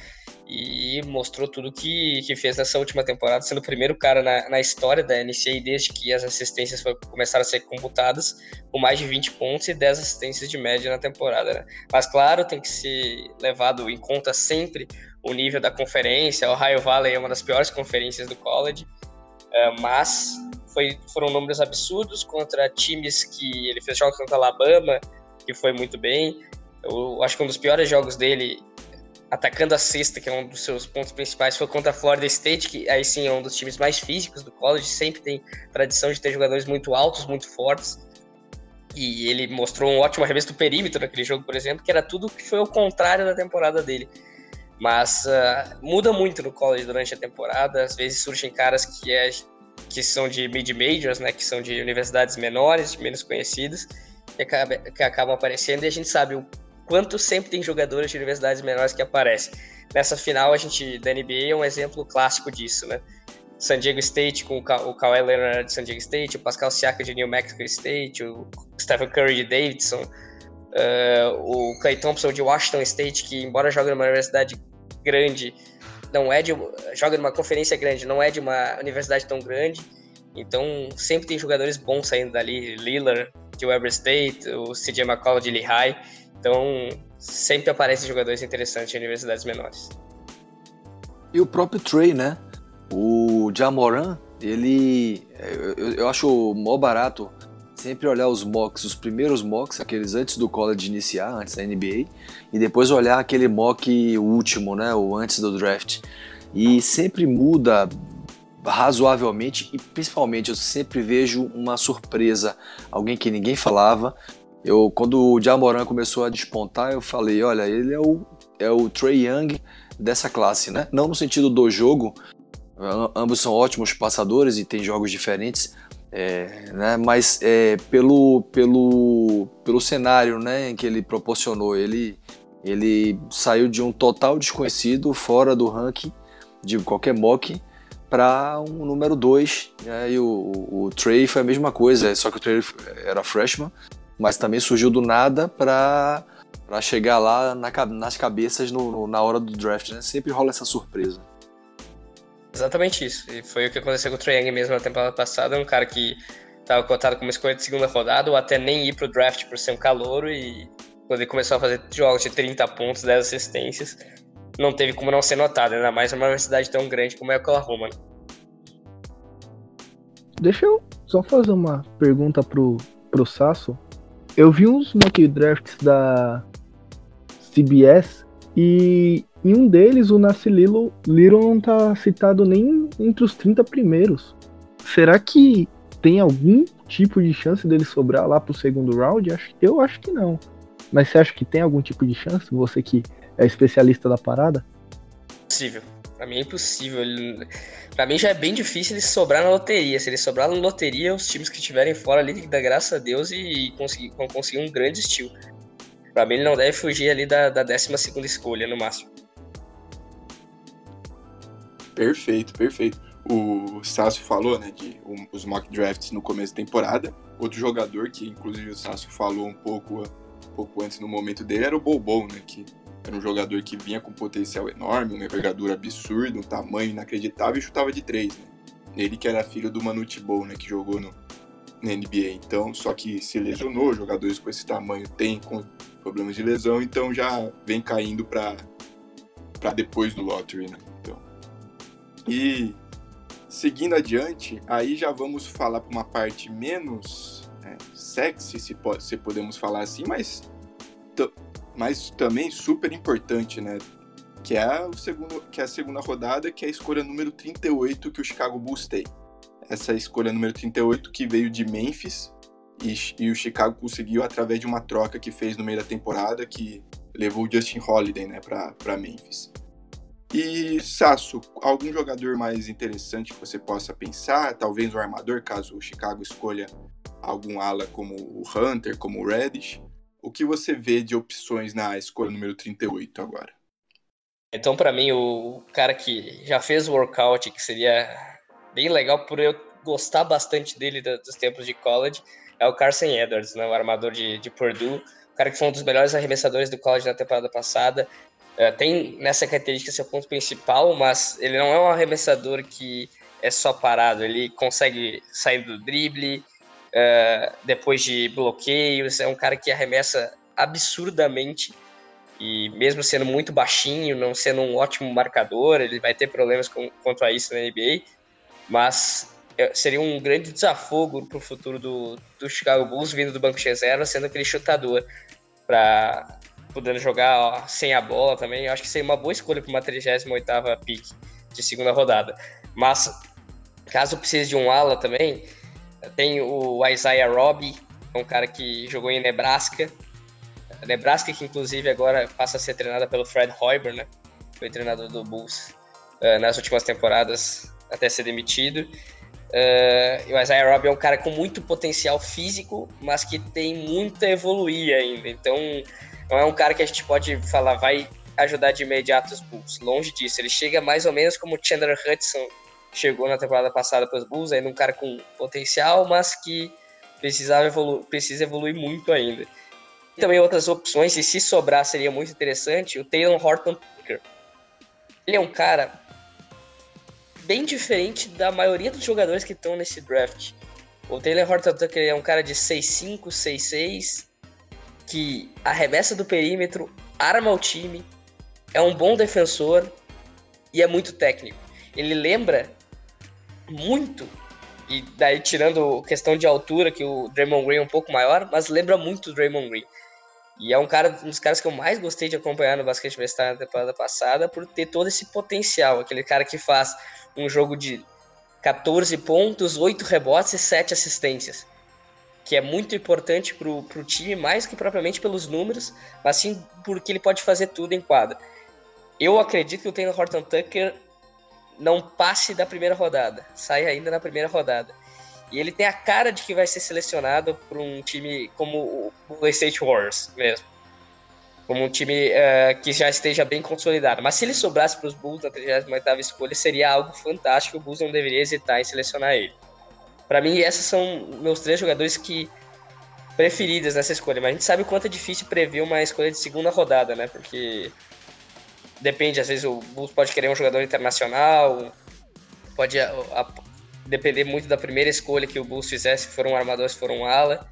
e mostrou tudo que, que fez nessa última temporada, sendo o primeiro cara na, na história da NCAA desde que as assistências foi, começaram a ser computadas, com mais de 20 pontos e 10 assistências de média na temporada. Né? Mas, claro, tem que ser levado em conta sempre o nível da conferência. O Ohio Valley é uma das piores conferências do college, uh, mas foi, foram números absurdos contra times que ele fez jogos contra Alabama, que foi muito bem. Eu acho que um dos piores jogos dele atacando a cesta, que é um dos seus pontos principais, foi contra a Florida State, que aí sim é um dos times mais físicos do college, sempre tem tradição de ter jogadores muito altos, muito fortes. E ele mostrou um ótimo arremesso do perímetro naquele jogo, por exemplo, que era tudo que foi o contrário da temporada dele. Mas uh, muda muito no college durante a temporada, às vezes surgem caras que, é, que são de mid-majors, né, que são de universidades menores, menos conhecidas, que, acaba, que acabam aparecendo e a gente sabe o quanto sempre tem jogadores de universidades menores que aparecem. Nessa final, a gente, da NBA, é um exemplo clássico disso, né? San Diego State com o, Ka o Kawhi Leonard de San Diego State, o Pascal Siaka de New Mexico State, o Stephen Curry de Davidson, uh, o Clay Thompson de Washington State, que embora jogue numa universidade grande, não é de joga numa conferência grande, não é de uma universidade tão grande. Então sempre tem jogadores bons saindo dali, Lillard de Weber State, o CJ McCollum de Lehigh. Então, sempre aparecem jogadores interessantes em universidades menores. E o próprio Trey, né? O Jamoran, ele. Eu, eu acho mó barato sempre olhar os mocks, os primeiros mocks, aqueles antes do college iniciar, antes da NBA, e depois olhar aquele mock último, né? O antes do draft. E sempre muda razoavelmente e principalmente eu sempre vejo uma surpresa, alguém que ninguém falava eu, quando o Jamoran começou a despontar, eu falei, olha, ele é o, é o Trey Young dessa classe, né? Não no sentido do jogo, ambos são ótimos passadores e têm jogos diferentes, é, né? mas é, pelo, pelo, pelo cenário né, em que ele proporcionou, ele, ele saiu de um total desconhecido, fora do ranking de qualquer mock, para um número 2. Né? E o, o, o Trey foi a mesma coisa, só que o Trey era freshman mas também surgiu do nada para para chegar lá na, nas cabeças no, no, na hora do draft, né? Sempre rola essa surpresa. Exatamente isso. E foi o que aconteceu com o Trae Young mesmo na temporada passada, um cara que estava cotado como escolha de segunda rodada, ou até nem ir pro draft por ser um calouro, e quando ele começou a fazer jogos de 30 pontos, 10 assistências, não teve como não ser notado, ainda mais numa universidade tão grande como é a Oklahoma. Né? Deixa eu só fazer uma pergunta pro, pro Sasso. Eu vi uns mock drafts da CBS e em um deles o Nasci Little, não tá citado nem entre os 30 primeiros. Será que tem algum tipo de chance dele sobrar lá pro segundo round? Eu acho que não. Mas você acha que tem algum tipo de chance? Você que é especialista da parada? Possível. Pra mim é impossível. Pra mim já é bem difícil ele sobrar na loteria. Se ele sobrar na loteria, os times que estiverem fora ali tem que dar a Deus e conseguir, conseguir um grande estilo. Pra mim ele não deve fugir ali da, da 12 escolha, no máximo. Perfeito, perfeito. O Sácio falou, né, de um, os mock drafts no começo da temporada. Outro jogador que, inclusive, o Sácio falou um pouco, um pouco antes no momento dele era o Bobo, né, que era um jogador que vinha com potencial enorme, uma envergadura absurda, um tamanho inacreditável e chutava de três, né? Ele que era filho do Manute Bol, né? Que jogou no, na NBA. Então, só que se lesionou, jogadores com esse tamanho têm problemas de lesão, então já vem caindo para para depois do lottery, né? Então, e seguindo adiante, aí já vamos falar para uma parte menos né, sexy, se, pode, se podemos falar assim, mas mas também super importante, né? Que é, o segundo, que é a segunda rodada, que é a escolha número 38 que o Chicago Bulls tem. Essa escolha número 38 que veio de Memphis e, e o Chicago conseguiu através de uma troca que fez no meio da temporada que levou o Justin Holiday né, para Memphis. E, Sasso, algum jogador mais interessante que você possa pensar? Talvez o armador, caso o Chicago escolha algum ala como o Hunter, como o Reddish. O que você vê de opções na escolha número 38 agora? Então, para mim, o cara que já fez o workout, que seria bem legal por eu gostar bastante dele dos tempos de college, é o Carson Edwards, né, o armador de, de Purdue. O cara que foi um dos melhores arremessadores do college na temporada passada. Uh, tem nessa característica seu ponto principal, mas ele não é um arremessador que é só parado. Ele consegue sair do drible, uh, depois de bloqueios. É um cara que arremessa absurdamente e mesmo sendo muito baixinho, não sendo um ótimo marcador, ele vai ter problemas com, quanto a isso na NBA, mas é, seria um grande desafogo para o futuro do, do Chicago Bulls vindo do banco de reserva, sendo aquele chutador para podendo jogar ó, sem a bola também. Eu acho que seria uma boa escolha para uma 38 pick de segunda rodada. Mas caso precise de um ala também, tem o Isaiah Robbie, um cara que jogou em Nebraska, Nebraska, que inclusive agora passa a ser treinada pelo Fred Hoiber, né? Foi treinador do Bulls uh, nas últimas temporadas até ser demitido. Uh, o Isaiah Robbie é um cara com muito potencial físico, mas que tem muito a evoluir ainda. Então, não é um cara que a gente pode falar vai ajudar de imediato os Bulls. Longe disso. Ele chega mais ou menos como o Chandler Hudson chegou na temporada passada para os Bulls, ainda um cara com potencial, mas que precisava evolu precisa evoluir muito ainda também outras opções, e se sobrar seria muito interessante, o Taylor Horton Tucker. Ele é um cara bem diferente da maioria dos jogadores que estão nesse draft. O Taylor Horton Tucker é um cara de 6'5", 6'6", que arremessa do perímetro, arma o time, é um bom defensor e é muito técnico. Ele lembra muito e daí tirando questão de altura, que o Draymond Green é um pouco maior, mas lembra muito o Draymond Green. E é um cara, um dos caras que eu mais gostei de acompanhar no basquete universitário na temporada passada, por ter todo esse potencial. Aquele cara que faz um jogo de 14 pontos, 8 rebotes e 7 assistências. Que é muito importante pro, pro time, mais que propriamente pelos números, mas sim porque ele pode fazer tudo em quadra. Eu acredito que o Taylor Horton Tucker não passe da primeira rodada, sai ainda na primeira rodada. E ele tem a cara de que vai ser selecionado por um time como o Golden State Warriors mesmo. Como um time uh, que já esteja bem consolidado. Mas se ele sobrasse para os Bulls na 38 escolha, seria algo fantástico. O Bulls não deveria hesitar em selecionar ele. Para mim, esses são meus três jogadores que preferidos nessa escolha. Mas a gente sabe o quanto é difícil prever uma escolha de segunda rodada, né? Porque depende, às vezes o Bulls pode querer um jogador internacional, pode a, a, depender muito da primeira escolha que o Bulls fizesse, se for um armador, se for um ala.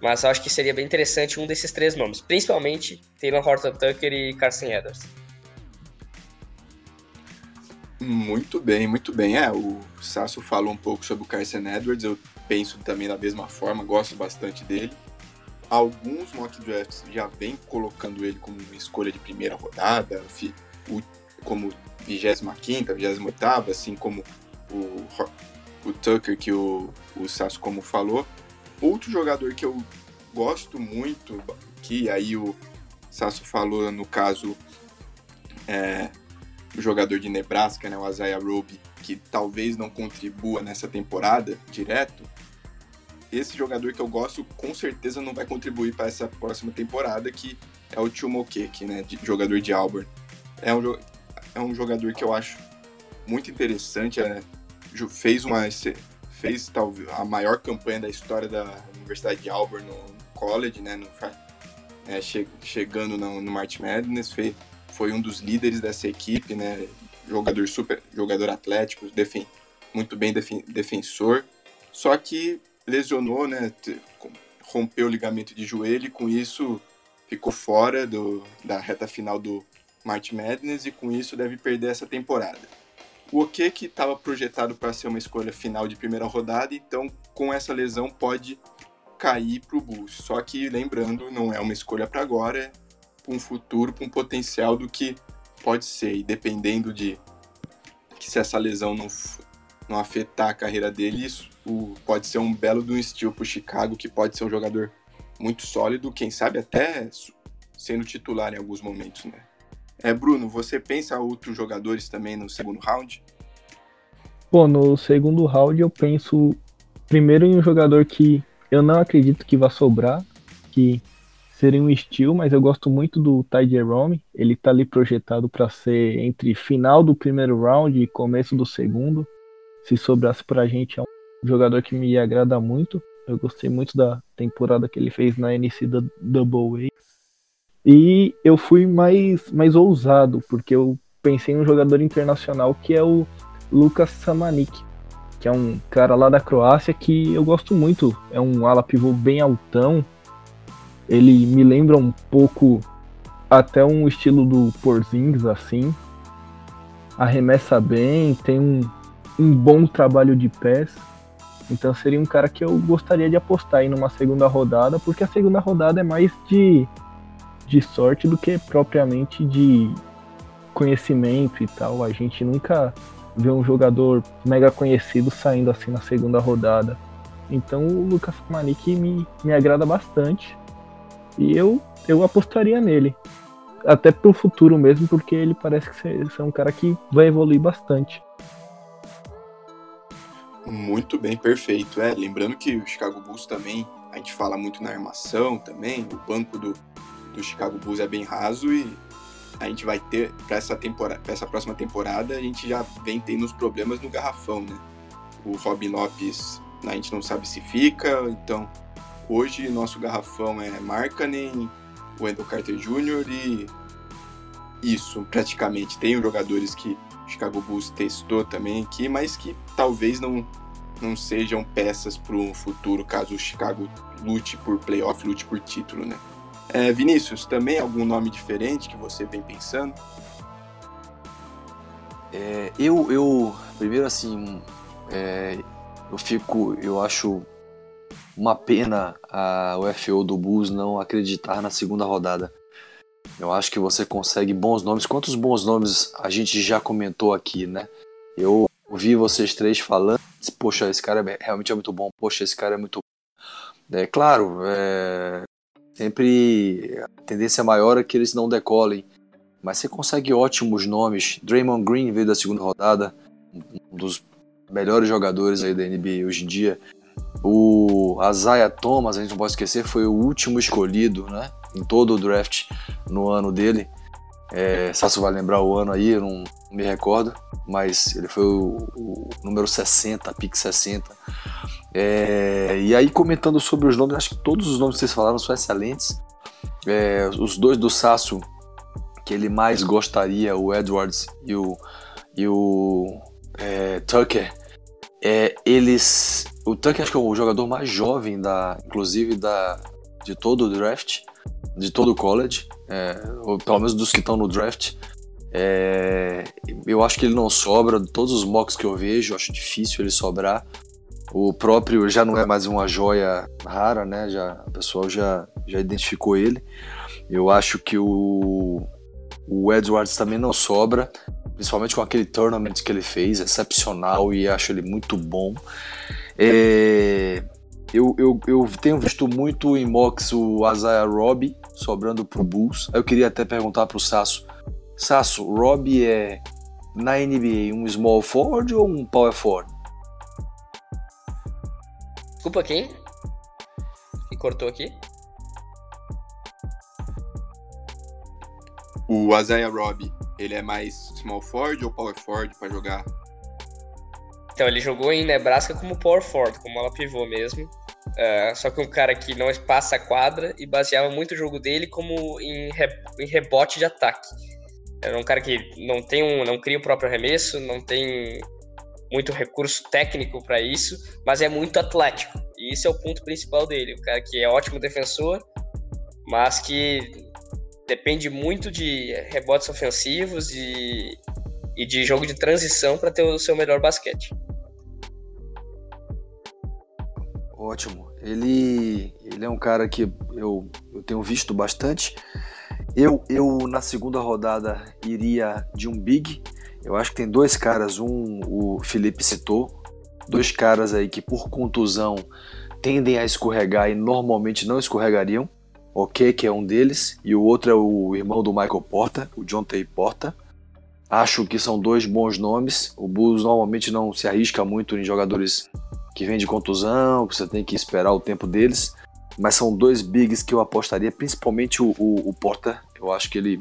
Mas acho que seria bem interessante um desses três nomes, principalmente Taylor Horton Tucker e Carson Edwards. Muito bem, muito bem. É, o Sasso falou um pouco sobre o Carson Edwards, eu penso também da mesma forma, gosto bastante dele. Alguns mock drafts já vem colocando ele como uma escolha de primeira rodada, como 25 28 assim como o o Tucker, que o, o Sasso como falou. Outro jogador que eu gosto muito, que aí o Sasso falou, no caso, é, o jogador de Nebraska, né, o Isaiah Roby, que talvez não contribua nessa temporada direto, esse jogador que eu gosto com certeza não vai contribuir para essa próxima temporada, que é o Chumo Keke, né, de, jogador de Auburn. É um, é um jogador que eu acho muito interessante, é, fez uma fez talvez a maior campanha da história da Universidade de Auburn no college, né, no, é, che, chegando no, no March Madness, foi, foi um dos líderes dessa equipe, né, jogador super, jogador atlético, defen, muito bem defen, defensor, só que lesionou, né, rompeu o ligamento de joelho e com isso ficou fora do, da reta final do March Madness e com isso deve perder essa temporada. O OK que estava projetado para ser uma escolha final de primeira rodada, então com essa lesão pode cair para o Bulls. Só que lembrando, não é uma escolha para agora, é para um futuro, para um potencial do que pode ser. E dependendo de que se essa lesão não, não afetar a carreira dele, isso pode ser um belo do estilo para o Chicago, que pode ser um jogador muito sólido, quem sabe até sendo titular em alguns momentos, né? É, Bruno, você pensa outros jogadores também no segundo round? Bom, no segundo round eu penso primeiro em um jogador que eu não acredito que vá sobrar, que seria um estilo, mas eu gosto muito do Ty Jerome. Ele tá ali projetado para ser entre final do primeiro round e começo do segundo. Se sobrasse pra gente, é um jogador que me agrada muito. Eu gostei muito da temporada que ele fez na NC Double A. E eu fui mais, mais ousado, porque eu pensei em um jogador internacional que é o Lucas Samanik, que é um cara lá da Croácia que eu gosto muito. É um ala pivô bem altão. Ele me lembra um pouco até um estilo do Porzingis assim. Arremessa bem, tem um, um bom trabalho de pés. Então seria um cara que eu gostaria de apostar aí numa segunda rodada, porque a segunda rodada é mais de, de sorte do que propriamente de conhecimento e tal. A gente nunca ver um jogador mega conhecido saindo assim na segunda rodada. Então o Lucas Manique me, me agrada bastante. E eu, eu apostaria nele. Até pro futuro mesmo, porque ele parece que ser, ser um cara que vai evoluir bastante. Muito bem, perfeito. É, lembrando que o Chicago Bulls também, a gente fala muito na armação também, o banco do, do Chicago Bulls é bem raso e a gente vai ter para essa temporada, essa próxima temporada, a gente já vem tendo os problemas no garrafão, né? O Robin Lopes, a gente não sabe se fica, então hoje nosso garrafão é Markkanen, o Wendell Carter Jr. e isso, praticamente. Tem jogadores que Chicago Bulls testou também aqui, mas que talvez não, não sejam peças para o futuro, caso o Chicago lute por playoff, lute por título, né? É, Vinícius, também algum nome diferente que você vem pensando? É, eu, eu, primeiro assim, é, eu fico, eu acho uma pena a UFO do Bulls não acreditar na segunda rodada. Eu acho que você consegue bons nomes. Quantos bons nomes a gente já comentou aqui, né? Eu ouvi vocês três falando, poxa, esse cara é, realmente é muito bom, poxa, esse cara é muito bom. É claro, é, sempre a tendência maior é que eles não decolem. Mas você consegue ótimos nomes. Draymond Green veio da segunda rodada, um dos melhores jogadores aí da NBA hoje em dia. O Isaiah Thomas, a gente não pode esquecer, foi o último escolhido né, em todo o draft no ano dele. É, Sasso vai lembrar o ano aí, eu não me recordo, mas ele foi o, o número 60, pick 60. É, e aí, comentando sobre os nomes, acho que todos os nomes que vocês falaram são excelentes. É, os dois do Sasso, que ele mais gostaria, o Edwards e o, e o é, Tucker, é, eles. O Tucker acho que é o jogador mais jovem, da, inclusive, da, de todo o draft, de todo o college, é, ou pelo menos dos que estão no draft. É, eu acho que ele não sobra, todos os mocks que eu vejo, acho difícil ele sobrar. O próprio já não é mais uma joia rara, né? Já, a pessoa já, já identificou ele. Eu acho que o, o Edwards também não sobra, principalmente com aquele tournament que ele fez, excepcional e acho ele muito bom. É, eu, eu, eu tenho visto muito em mocks o Isaiah Robbie sobrando pro Bulls. Eu queria até perguntar pro Sasso. Sasso, Robbie é na NBA um small forward ou um power forward? Desculpa quem? Que cortou aqui? O Isaiah Robbie, ele é mais small forward ou power forward para jogar? Então, ele jogou em Nebraska como power forward, como ela pivô mesmo. Uh, só que um cara que não passa a quadra e baseava muito o jogo dele como em, re, em rebote de ataque. Era um cara que não tem um, não cria o próprio arremesso, não tem muito recurso técnico para isso, mas é muito atlético. E isso é o ponto principal dele. O cara que é ótimo defensor, mas que depende muito de rebotes ofensivos e, e de jogo de transição para ter o seu melhor basquete. Ótimo. Ele, ele é um cara que eu, eu tenho visto bastante. Eu, eu, na segunda rodada, iria de um big, eu acho que tem dois caras, um o Felipe citou, dois caras aí que por contusão tendem a escorregar e normalmente não escorregariam. Ok, que é um deles, e o outro é o irmão do Michael Porta, o John Tay Porta. Acho que são dois bons nomes. O Bulls normalmente não se arrisca muito em jogadores que vem de contusão, que você tem que esperar o tempo deles. Mas são dois bigs que eu apostaria, principalmente o, o, o Porter. Eu acho que ele,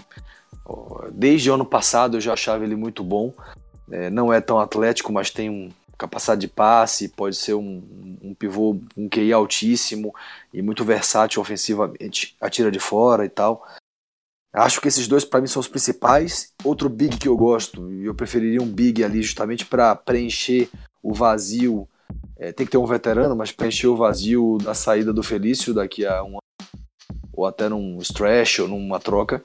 desde o ano passado, eu já achava ele muito bom. É, não é tão atlético, mas tem um capacidade de passe, pode ser um, um pivô, um QI altíssimo e muito versátil ofensivamente, atira de fora e tal. Acho que esses dois para mim são os principais. Outro big que eu gosto, e eu preferiria um big ali justamente para preencher o vazio. É, tem que ter um veterano, mas preencher o vazio da saída do Felício daqui a um ou até num stretch ou numa troca.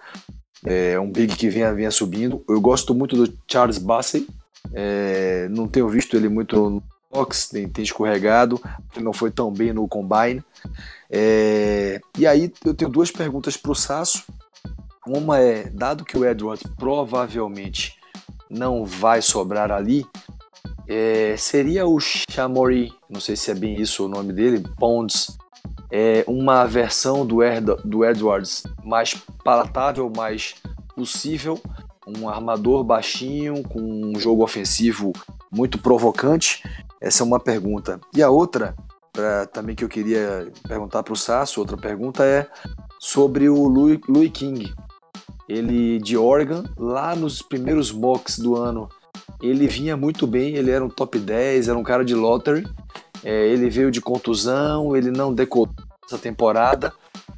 É um big que vinha, vinha subindo. Eu gosto muito do Charles Bassey. É, não tenho visto ele muito no box, tem, tem escorregado, não foi tão bem no combine. É, e aí eu tenho duas perguntas para o Sasso. Uma é, dado que o Edwards provavelmente não vai sobrar ali, é, seria o Shamori, não sei se é bem isso o nome dele, Ponds, é, uma versão do, do Edwards mais palatável, mais possível, um armador baixinho, com um jogo ofensivo muito provocante? Essa é uma pergunta. E a outra, pra, também que eu queria perguntar para o Sasso, outra pergunta é sobre o Louis, Louis King. Ele de Oregon, lá nos primeiros mocks do ano, ele vinha muito bem, ele era um top 10, era um cara de lottery. É, ele veio de contusão, ele não decolou essa temporada,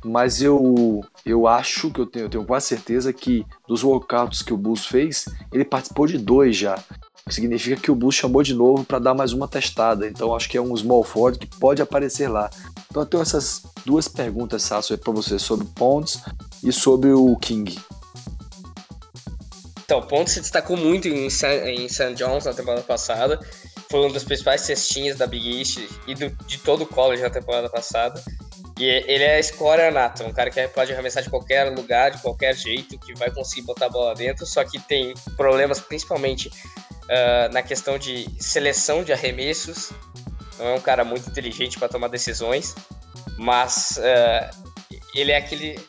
mas eu, eu acho que eu tenho, eu tenho quase certeza que dos workouts que o Bulls fez, ele participou de dois já. Significa que o Bulls chamou de novo para dar mais uma testada. Então acho que é um small forward que pode aparecer lá. Então eu tenho essas duas perguntas, Sasso, para você sobre Ponds e sobre o King. Então, o Pontes se destacou muito em St. John's na temporada passada. Foi um dos principais cestinhas da Big East e do, de todo o college na temporada passada. E ele é scorer nato, um cara que pode arremessar de qualquer lugar, de qualquer jeito, que vai conseguir botar a bola dentro, só que tem problemas principalmente uh, na questão de seleção de arremessos. Não é um cara muito inteligente para tomar decisões, mas uh, ele é aquele.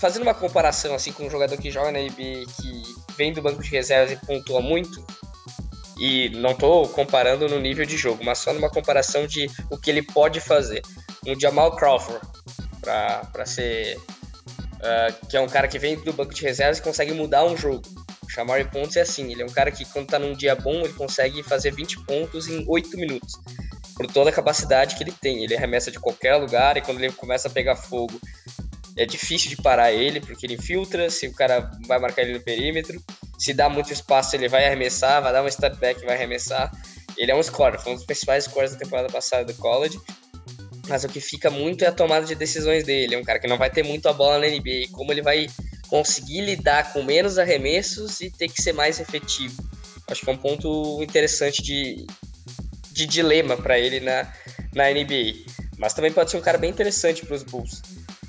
Fazendo uma comparação assim com um jogador que joga na NBA que vem do banco de reservas e pontua muito, e não estou comparando no nível de jogo, mas só numa comparação de o que ele pode fazer um Jamal Crawford para ser uh, que é um cara que vem do banco de reservas e consegue mudar um jogo. O Shamari Pontes é assim, ele é um cara que quando tá num dia bom, ele consegue fazer 20 pontos em 8 minutos. Por toda a capacidade que ele tem. Ele arremessa de qualquer lugar e quando ele começa a pegar fogo, é difícil de parar ele, porque ele infiltra, se o cara vai marcar ele no perímetro. Se dá muito espaço, ele vai arremessar, vai dar um step back e vai arremessar. Ele é um scorer, foi um dos principais scores da temporada passada do college mas o que fica muito é a tomada de decisões dele. É um cara que não vai ter muito a bola na NBA. Como ele vai conseguir lidar com menos arremessos e ter que ser mais efetivo. Acho que é um ponto interessante de, de dilema para ele na, na NBA. Mas também pode ser um cara bem interessante para os Bulls,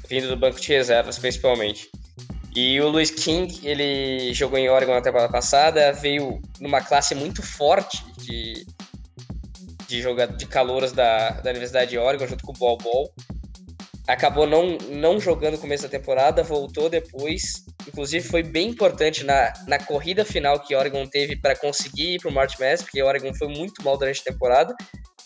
vindo do banco de reservas principalmente. E o Luiz King, ele jogou em Oregon na temporada passada, veio numa classe muito forte de de de calouras da, da Universidade de Oregon junto com o Bol Bol. Acabou não, não jogando no começo da temporada, voltou depois. Inclusive foi bem importante na, na corrida final que Oregon teve para conseguir ir para o March Madness, porque Oregon foi muito mal durante a temporada.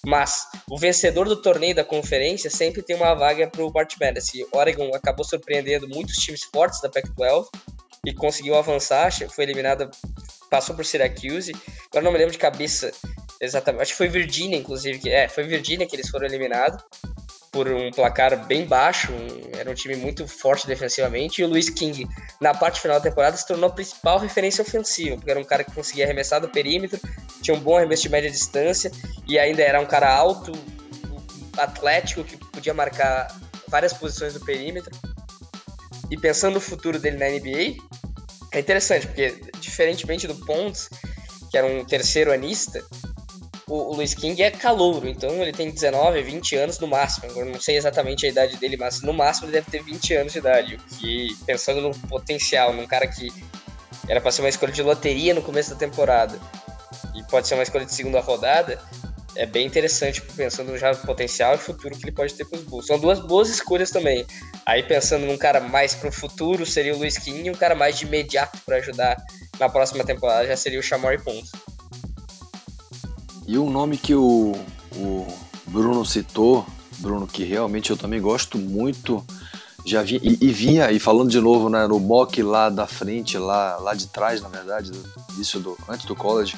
Mas o vencedor do torneio da conferência sempre tem uma vaga para o March Madness. E Oregon acabou surpreendendo muitos times fortes da Pac-12 e conseguiu avançar. Foi eliminada, passou por Syracuse. Agora não me lembro de cabeça Exatamente. Acho que foi Virgínia, inclusive. Que, é, foi Virgínia que eles foram eliminados por um placar bem baixo. Era um time muito forte defensivamente. E o Luiz King, na parte final da temporada, se tornou a principal referência ofensiva, porque era um cara que conseguia arremessar do perímetro, tinha um bom arremesso de média distância e ainda era um cara alto, atlético, que podia marcar várias posições do perímetro. E pensando no futuro dele na NBA, é interessante, porque diferentemente do Pontes, que era um terceiro anista, o, o Luiz King é calouro, então ele tem 19, 20 anos no máximo. Eu não sei exatamente a idade dele, mas no máximo ele deve ter 20 anos de idade. Que, pensando no potencial, num cara que era para ser uma escolha de loteria no começo da temporada e pode ser uma escolha de segunda rodada, é bem interessante pensando já no potencial e futuro que ele pode ter para os Bulls. São duas boas escolhas também. Aí pensando num cara mais para o futuro seria o Luiz King e um cara mais de imediato para ajudar na próxima temporada já seria o Shamori Ponce. E um nome que o, o Bruno citou, Bruno, que realmente eu também gosto muito. Já vi, e, e vinha, e falando de novo né, no mock lá da frente, lá, lá de trás, na verdade, isso do, antes do college,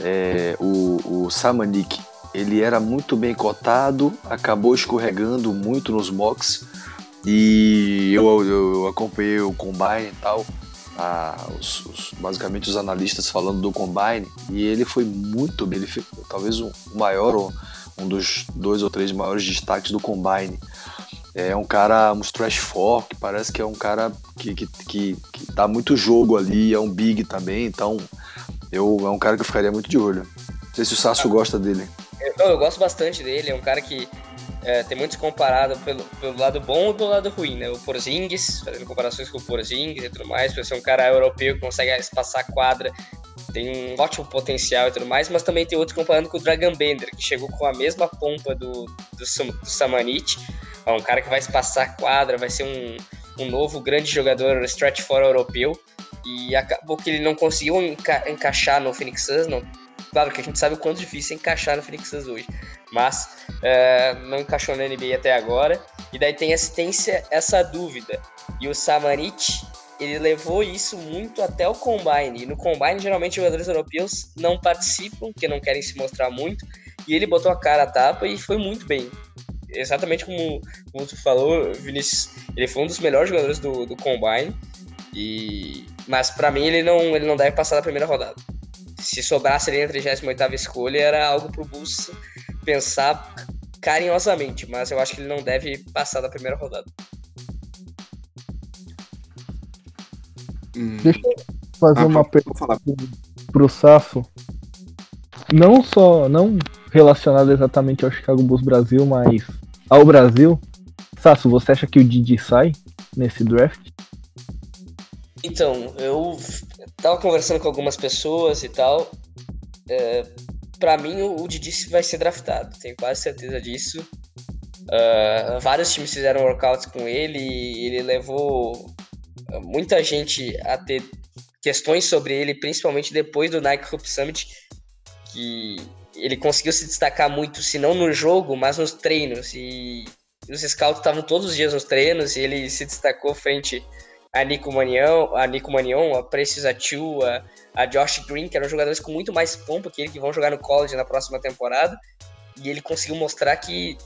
é, o, o Samanik, ele era muito bem cotado, acabou escorregando muito nos mocks, e eu, eu, eu acompanhei o Combine e tal, a, os, os, basicamente os analistas falando do Combine, e ele foi muito bem, ele foi talvez o maior, ou um dos dois ou três maiores destaques do Combine. É um cara, um stretch four, que parece que é um cara que, que, que, que dá muito jogo ali, é um big também, então eu, é um cara que eu ficaria muito de olho. Não sei se o Sácio gosta dele. Eu, eu gosto bastante dele, é um cara que é, tem muitos comparado pelo, pelo lado bom ou pelo lado ruim, né? O Porzingis, fazendo comparações com o Porzingis e tudo mais, por ser um cara europeu que consegue espaçar a quadra, tem um ótimo potencial e tudo mais, mas também tem outro comparando com o Dragon Bender, que chegou com a mesma pompa do, do, do Samanit, é um cara que vai espaçar a quadra, vai ser um, um novo grande jogador stretch for europeu, e acabou que ele não conseguiu enca encaixar no Phoenix Suns, não Claro que a gente sabe o quanto difícil é encaixar no Phoenix Suns hoje, mas é, não encaixou na NBA até agora. E daí tem assistência, essa dúvida. E o Samanit, ele levou isso muito até o Combine. E no Combine, geralmente, jogadores europeus não participam, porque não querem se mostrar muito. E ele botou a cara a tapa e foi muito bem. Exatamente como, como tu falou, Vinícius, ele foi um dos melhores jogadores do, do Combine. E... Mas para mim ele não, ele não deve passar da primeira rodada se sobrasse ali na 38 escolha, era algo pro Bulls pensar carinhosamente, mas eu acho que ele não deve passar da primeira rodada. Hum. Deixa eu fazer ah, uma pergunta pro Safo. Não só, não relacionado exatamente ao Chicago Bulls Brasil, mas ao Brasil. Sasso, você acha que o Didi sai nesse draft? Então, eu tava conversando com algumas pessoas e tal. É, para mim, o, Didi vai ser draftado, tenho quase certeza disso. Uh, vários times fizeram workouts com ele e ele levou muita gente a ter questões sobre ele, principalmente depois do Nike Cup Summit, que ele conseguiu se destacar muito, se não no jogo, mas nos treinos. E os scouts estavam todos os dias nos treinos e ele se destacou frente a Nico Manion, a Nico Manion, a Precious Atiu, a, a Josh Green, que eram jogadores com muito mais pompa que ele, que vão jogar no college na próxima temporada. E ele conseguiu mostrar que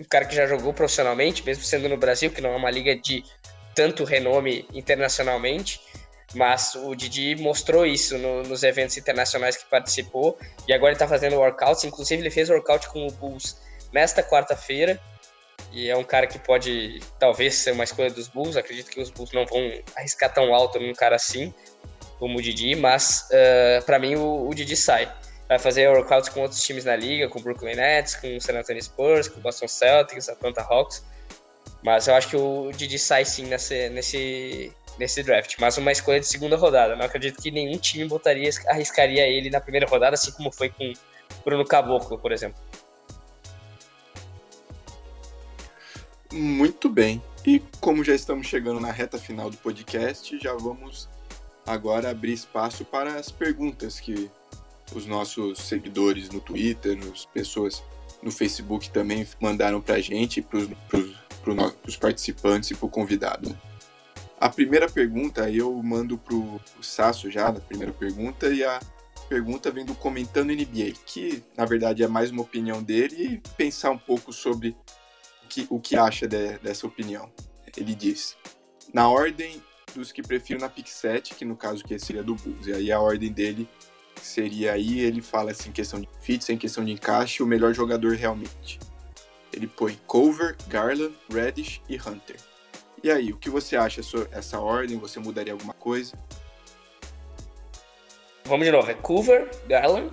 um cara que já jogou profissionalmente, mesmo sendo no Brasil, que não é uma liga de tanto renome internacionalmente, mas o Didi mostrou isso no, nos eventos internacionais que participou e agora ele está fazendo workouts. Inclusive, ele fez workout com o Bulls nesta quarta-feira e é um cara que pode, talvez, ser uma escolha dos Bulls. Acredito que os Bulls não vão arriscar tão alto num cara assim, como o Didi, mas uh, eh, para mim o, o, Didi sai. Vai fazer workouts com outros times na liga, com o Brooklyn Nets, com o San Antonio Spurs, com o Boston Celtics, Atlanta Hawks. Mas eu acho que o Didi sai sim nesse, nesse, nesse draft. Mas uma escolha de segunda rodada. Não acredito que nenhum time botaria, arriscaria ele na primeira rodada, assim como foi com Bruno Caboclo, por exemplo. Muito bem. E como já estamos chegando na reta final do podcast, já vamos agora abrir espaço para as perguntas que os nossos seguidores no Twitter, as pessoas no Facebook também mandaram para a gente, para os participantes e para o convidado. A primeira pergunta eu mando para o Sasso já, na primeira pergunta, e a pergunta vem do Comentando NBA, que na verdade é mais uma opinião dele e pensar um pouco sobre que, o que acha de, dessa opinião. Ele diz: na ordem dos que prefiro na pick 7, que no caso que seria do Bulls. E aí a ordem dele seria aí, ele fala assim, questão de fit, em questão de encaixe, o melhor jogador realmente. Ele põe Cover, Garland, Reddish e Hunter. E aí, o que você acha sobre essa ordem? Você mudaria alguma coisa? Vamos de novo, é Cover, Garland,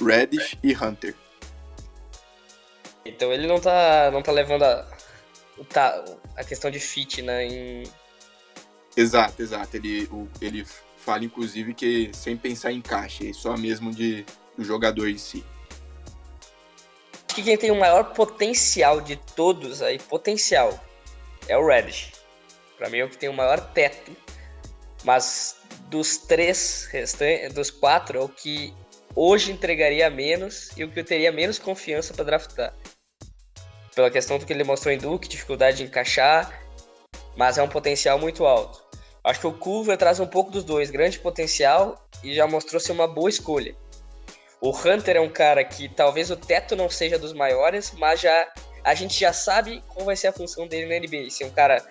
Reddish e Hunter. Então ele não tá, não tá levando a, tá, a questão de fit, né? Em... Exato, exato. Ele, o, ele fala, inclusive, que sem pensar em caixa, é só mesmo de, do jogador em si. Acho que quem tem o maior potencial de todos aí, potencial, é o Reddish. Pra mim é o que tem o maior teto. Mas dos três restantes, dos quatro, é o que hoje entregaria menos e o que eu teria menos confiança para draftar. Pela questão do que ele mostrou em Duke, dificuldade de encaixar, mas é um potencial muito alto. Acho que o Culver traz um pouco dos dois, grande potencial e já mostrou ser uma boa escolha. O Hunter é um cara que talvez o teto não seja dos maiores, mas já a gente já sabe qual vai ser a função dele na NBA. Ser um cara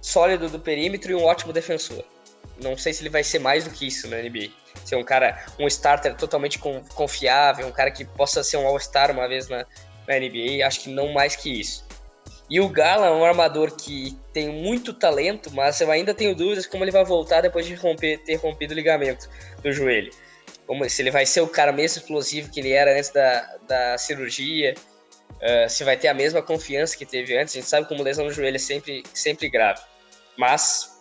sólido do perímetro e um ótimo defensor. Não sei se ele vai ser mais do que isso na NBA. Ser um cara, um starter totalmente confiável, um cara que possa ser um All-Star uma vez na, na NBA, acho que não mais que isso. E o Gala é um armador que tem muito talento, mas eu ainda tenho dúvidas como ele vai voltar depois de romper, ter rompido o ligamento do joelho. Como, se ele vai ser o cara mesmo explosivo que ele era antes da, da cirurgia, uh, se vai ter a mesma confiança que teve antes. A gente sabe como lesão no joelho é sempre, sempre grave. Mas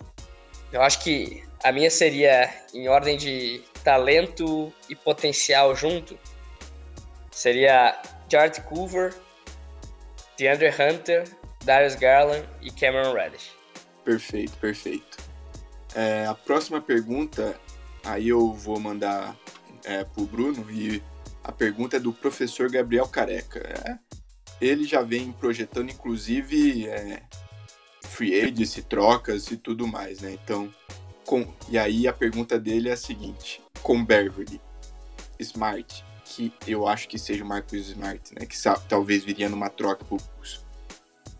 eu acho que a minha seria em ordem de talento e potencial junto. Seria Jared Coover, DeAndre Hunter, Darius Garland e Cameron Reddish. Perfeito, perfeito. É, a próxima pergunta, aí eu vou mandar é, pro Bruno e a pergunta é do professor Gabriel Careca. É, ele já vem projetando, inclusive, é, free agency, trocas e tudo mais, né? Então, com, e aí a pergunta dele é a seguinte: com Beverly, Smart, que eu acho que seja o Marcus Smart, né? Que talvez viria numa troca por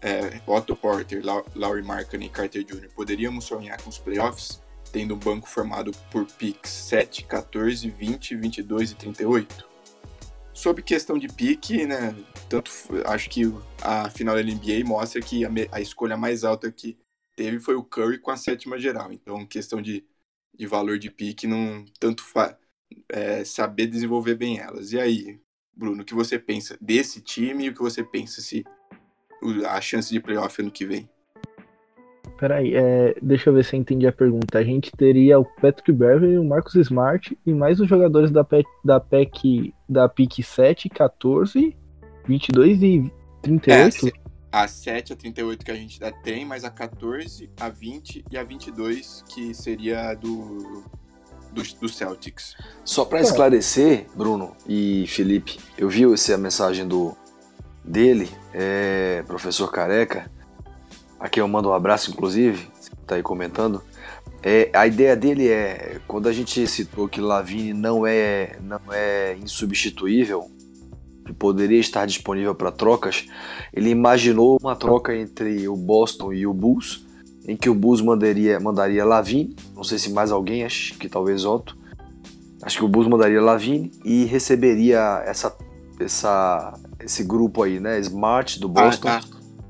é, Otto Porter, La Laurie Markkinen e Carter Jr. Poderíamos sonhar com os playoffs, tendo um banco formado por picks 7, 14, 20, 22 e 38? Sobre questão de pique, né? Tanto acho que a final da NBA mostra que a, a escolha mais alta que teve foi o Curry com a sétima geral. Então, questão de, de valor de pique, não tanto faz é, saber desenvolver bem elas. E aí, Bruno, o que você pensa desse time e o que você pensa se a chance de playoff ano que vem? Peraí, é, deixa eu ver se eu entendi a pergunta. A gente teria o Patrick Beverly, o Marcus Smart e mais os jogadores da PEC, da PEC da PIC 7, 14, 22 e 38? É, a 7, a 38 que a gente tem, mais a 14, a 20 e a 22 que seria do do, do Celtics. Só para esclarecer, Bruno e Felipe, eu vi essa mensagem do dele, é, professor Careca, a quem eu mando um abraço, inclusive, está aí comentando. É, a ideia dele é, quando a gente citou que Lavine não é, não é insubstituível, que poderia estar disponível para trocas, ele imaginou uma troca entre o Boston e o Bulls, em que o Bulls mandaria, mandaria Lavine, não sei se mais alguém, acho que talvez Otto, acho que o Bulls mandaria Lavine e receberia essa, essa, esse grupo aí, né, Smart do Boston, ah, tá.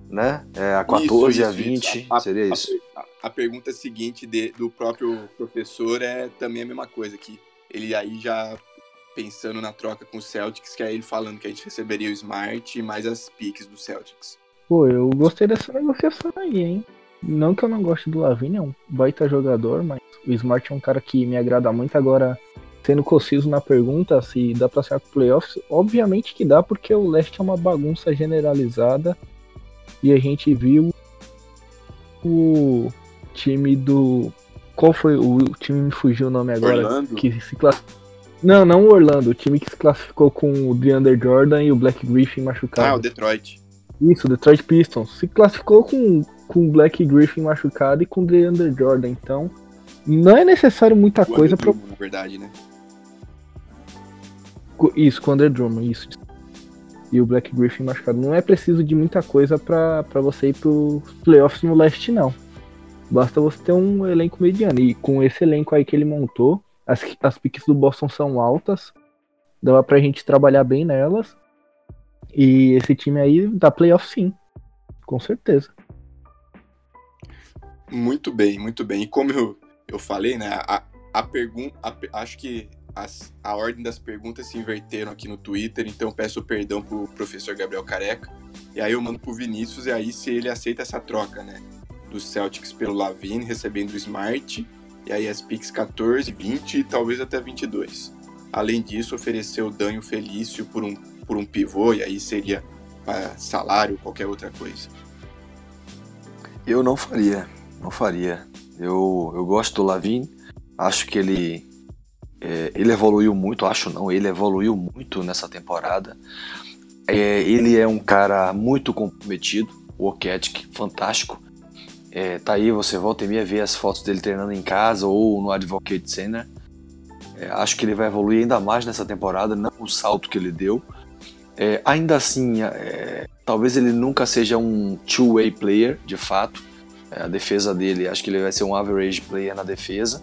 né, é, a 14 isso, a 20, isso. A, seria a, isso. A, a, pergunta seguinte de, do próprio professor é também a mesma coisa, que ele aí já pensando na troca com o Celtics, que é ele falando que a gente receberia o Smart e mais as picks do Celtics. Pô, eu gostei dessa negociação aí, hein? Não que eu não goste do Lavigne, é um baita jogador, mas o Smart é um cara que me agrada muito. Agora, sendo conciso na pergunta se dá pra ser com playoffs, obviamente que dá, porque o leste é uma bagunça generalizada. E a gente viu o time do. Qual foi o, o time me fugiu o nome agora? Orlando? Que se Não, não o Orlando, o time que se classificou com o DeAndre Jordan e o Black Griffin machucado. Ah, o Detroit. Isso, o Detroit Pistons. Se classificou com com Black Griffin machucado e com DeAndre Jordan. Então, não é necessário muita o coisa para. Na verdade, né? Isso, com o Under Drummond, isso. E o Black Griffin machucado. Não é preciso de muita coisa para você ir pro playoffs no leste, não. Basta você ter um elenco mediano. E com esse elenco aí que ele montou, as, as piques do Boston são altas. Dava pra gente trabalhar bem nelas. E esse time aí dá playoff sim. Com certeza. Muito bem, muito bem. E como eu, eu falei, né, a, a pergunta, acho que as, a ordem das perguntas se inverteram aqui no Twitter, então peço perdão pro professor Gabriel Careca. E aí eu mando pro Vinícius, e aí se ele aceita essa troca, né, dos Celtics pelo Lavine, recebendo o Smart, e aí as picks 14, 20 e talvez até 22. Além disso, ofereceu o Danho Felício por um, por um pivô, e aí seria para salário, qualquer outra coisa. Eu não faria não faria. Eu, eu gosto do Lavine, acho que ele é, ele evoluiu muito, acho não, ele evoluiu muito nessa temporada. É, ele é um cara muito comprometido, work ethic fantástico. É, tá aí, você volta e meia ver as fotos dele treinando em casa ou no Advocate Center. É, acho que ele vai evoluir ainda mais nessa temporada, não o salto que ele deu. É, ainda assim, é, talvez ele nunca seja um two-way player, de fato. É, a defesa dele, acho que ele vai ser um average player na defesa.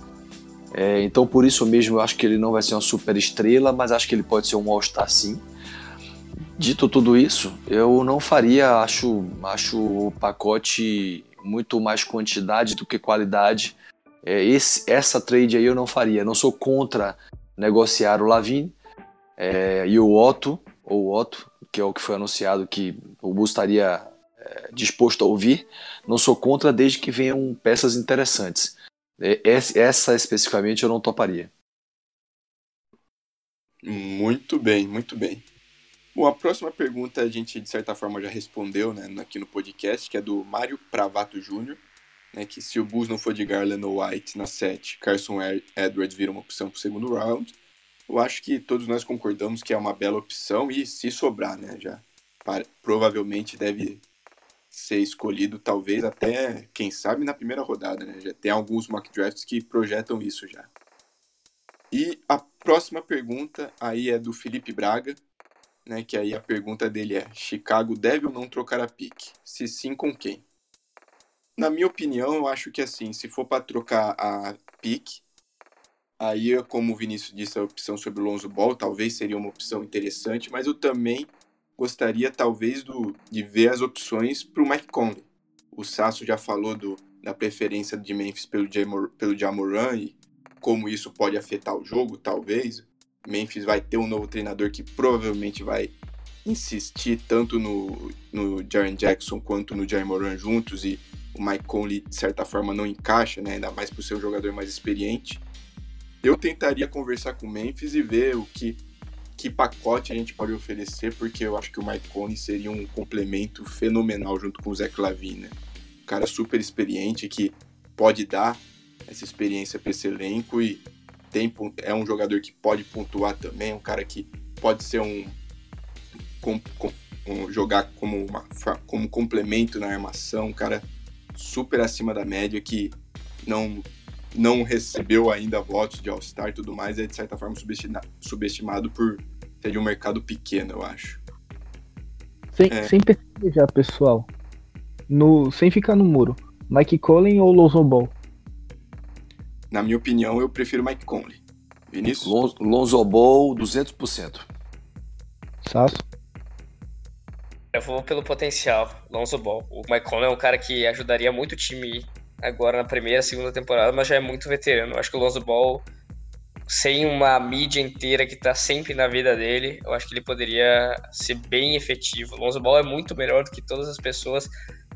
É, então, por isso mesmo, eu acho que ele não vai ser uma super estrela, mas acho que ele pode ser um All-Star sim. Dito tudo isso, eu não faria, acho, acho o pacote muito mais quantidade do que qualidade. É, esse, essa trade aí eu não faria. Não sou contra negociar o Lavine é, e o Otto, ou Otto, que é o que foi anunciado que o Bus estaria disposto a ouvir. Não sou contra desde que venham peças interessantes. É, essa especificamente eu não toparia. Muito bem, muito bem. Bom, a próxima pergunta a gente, de certa forma, já respondeu né, aqui no podcast, que é do Mário Pravato Júnior, né, que se o Bulls não for de Garland ou White na 7, Carson Edwards vira uma opção para o segundo round. Eu acho que todos nós concordamos que é uma bela opção e se sobrar, né, já para, provavelmente deve ser escolhido, talvez até, quem sabe, na primeira rodada, né? Já tem alguns mock drafts que projetam isso já. E a próxima pergunta aí é do Felipe Braga, né? Que aí a pergunta dele é: Chicago deve ou não trocar a pique? Se sim, com quem? Na minha opinião, eu acho que assim, se for para trocar a pique, aí, como o Vinícius disse, a opção sobre o Lonzo Ball talvez seria uma opção interessante, mas eu também gostaria talvez do, de ver as opções para o Mike Conley. O Sasso já falou do, da preferência de Memphis pelo, Jamor, pelo Jamoran e como isso pode afetar o jogo, talvez. Memphis vai ter um novo treinador que provavelmente vai insistir tanto no, no Jaren Jackson quanto no Jaren Moran juntos e o Mike Conley de certa forma não encaixa, né? ainda mais por ser um jogador mais experiente. Eu tentaria conversar com o Memphis e ver o que, que pacote a gente pode oferecer, porque eu acho que o Mike Conley seria um complemento fenomenal junto com o Zach Lavine. Né? Um cara super experiente que pode dar essa experiência para esse elenco e tem, é um jogador que pode pontuar também, um cara que pode ser um, com, com, um jogar como, uma, como complemento na armação, um cara super acima da média que não não recebeu ainda votos de All-Star e tudo mais, é de certa forma subestimado, por ser de um mercado pequeno, eu acho. Sem, é. sem já, pessoal. No, sem ficar no muro. Mike Collin ou Lonzo Ball? Na minha opinião, eu prefiro Mike Conley. Vinícius? Lon Lonzo Ball, 200%. Sasso? Eu vou pelo potencial, Lonzo Ball. O Mike Conley é um cara que ajudaria muito o time agora na primeira, segunda temporada, mas já é muito veterano. Acho que o Lonzo Ball, sem uma mídia inteira que tá sempre na vida dele, eu acho que ele poderia ser bem efetivo. O Lonzo Ball é muito melhor do que todas as pessoas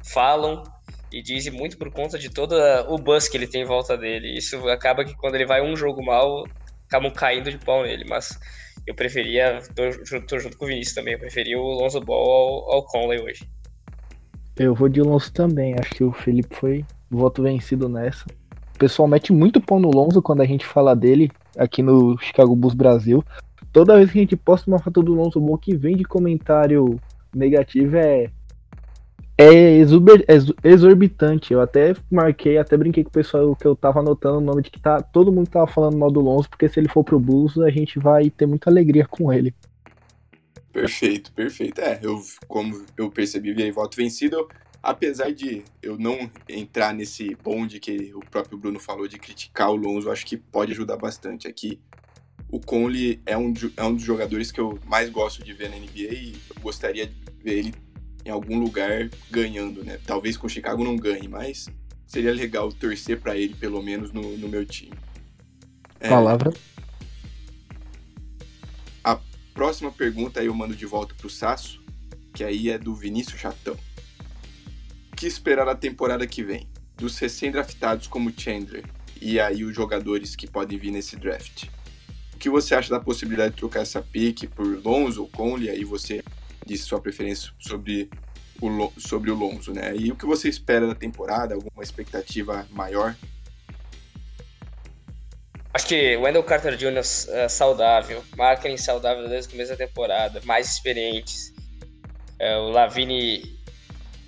falam e dizem muito por conta de todo o buzz que ele tem em volta dele. Isso acaba que quando ele vai um jogo mal, acabam caindo de pau nele, mas eu preferia, tô, tô junto com o Vinícius também, eu preferia o Lonzo Ball ao, ao Conley hoje. Eu vou de Lonzo também, acho que o Felipe foi voto vencido nessa. O pessoal mete muito pão no Lonzo quando a gente fala dele aqui no Chicago Bulls Brasil. Toda vez que a gente posta uma foto do Lonzo Ball que vem de comentário negativo é é exuber, exorbitante. Eu até marquei, até brinquei com o pessoal que eu tava anotando o nome de que tá, todo mundo tava falando mal do Lonzo, porque se ele for pro Bulls, a gente vai ter muita alegria com ele. Perfeito, perfeito. É, eu, como eu percebi, vi aí voto vencido. Apesar de eu não entrar nesse bonde que o próprio Bruno falou de criticar o Lonzo, acho que pode ajudar bastante. Aqui, o Conley é um, é um dos jogadores que eu mais gosto de ver na NBA e eu gostaria de ver ele em algum lugar ganhando, né? Talvez com o Chicago não ganhe, mas seria legal torcer para ele, pelo menos, no, no meu time. É, Palavra. A próxima pergunta aí eu mando de volta pro Sasso, que aí é do Vinícius Chatão. O que esperar da temporada que vem? Dos recém-draftados como Chandler e aí os jogadores que podem vir nesse draft. O que você acha da possibilidade de trocar essa pick por Lonzo ou Conley? Aí você disse sua preferência sobre o, sobre o Lonzo, né? E o que você espera da temporada? Alguma expectativa maior? Acho que Wendell Carter Jr. Uh, saudável, Marketing saudável desde o começo da temporada, mais experientes. Uh, o Lavine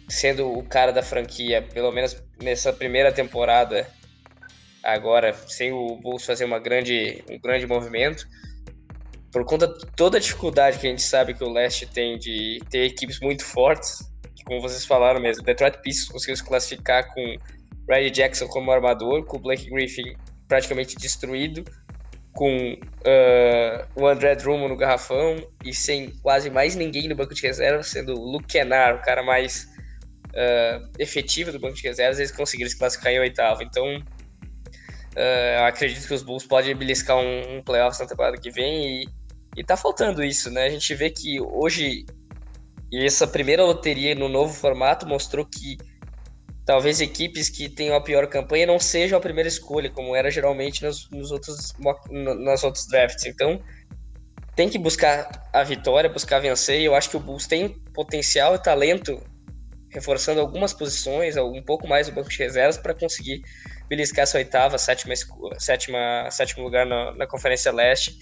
sendo o cara da franquia, pelo menos nessa primeira temporada, agora, sem o Bulls fazer uma grande, um grande movimento. Por conta de toda a dificuldade que a gente sabe que o Leste tem de ter equipes muito fortes, como vocês falaram mesmo, Detroit Pistons conseguiu se classificar com Red Jackson como armador, com o Blake Griffin praticamente destruído, com uh, o André Drummond no garrafão e sem quase mais ninguém no banco de reserva, sendo o Luke Kennard o cara mais uh, efetivo do banco de reservas, eles conseguiram se classificar em oitavo. Então, uh, acredito que os Bulls podem beliscar um, um playoffs na temporada que vem e, e tá faltando isso, né? A gente vê que hoje, e essa primeira loteria no novo formato mostrou que talvez equipes que tenham a pior campanha não sejam a primeira escolha, como era geralmente nos, nos outros, nas outros drafts. Então, tem que buscar a vitória, buscar vencer. E eu acho que o Bulls tem potencial e talento, reforçando algumas posições, um pouco mais o banco de reservas, para conseguir beliscar essa oitava, sétima, sétima, sétimo lugar na, na Conferência Leste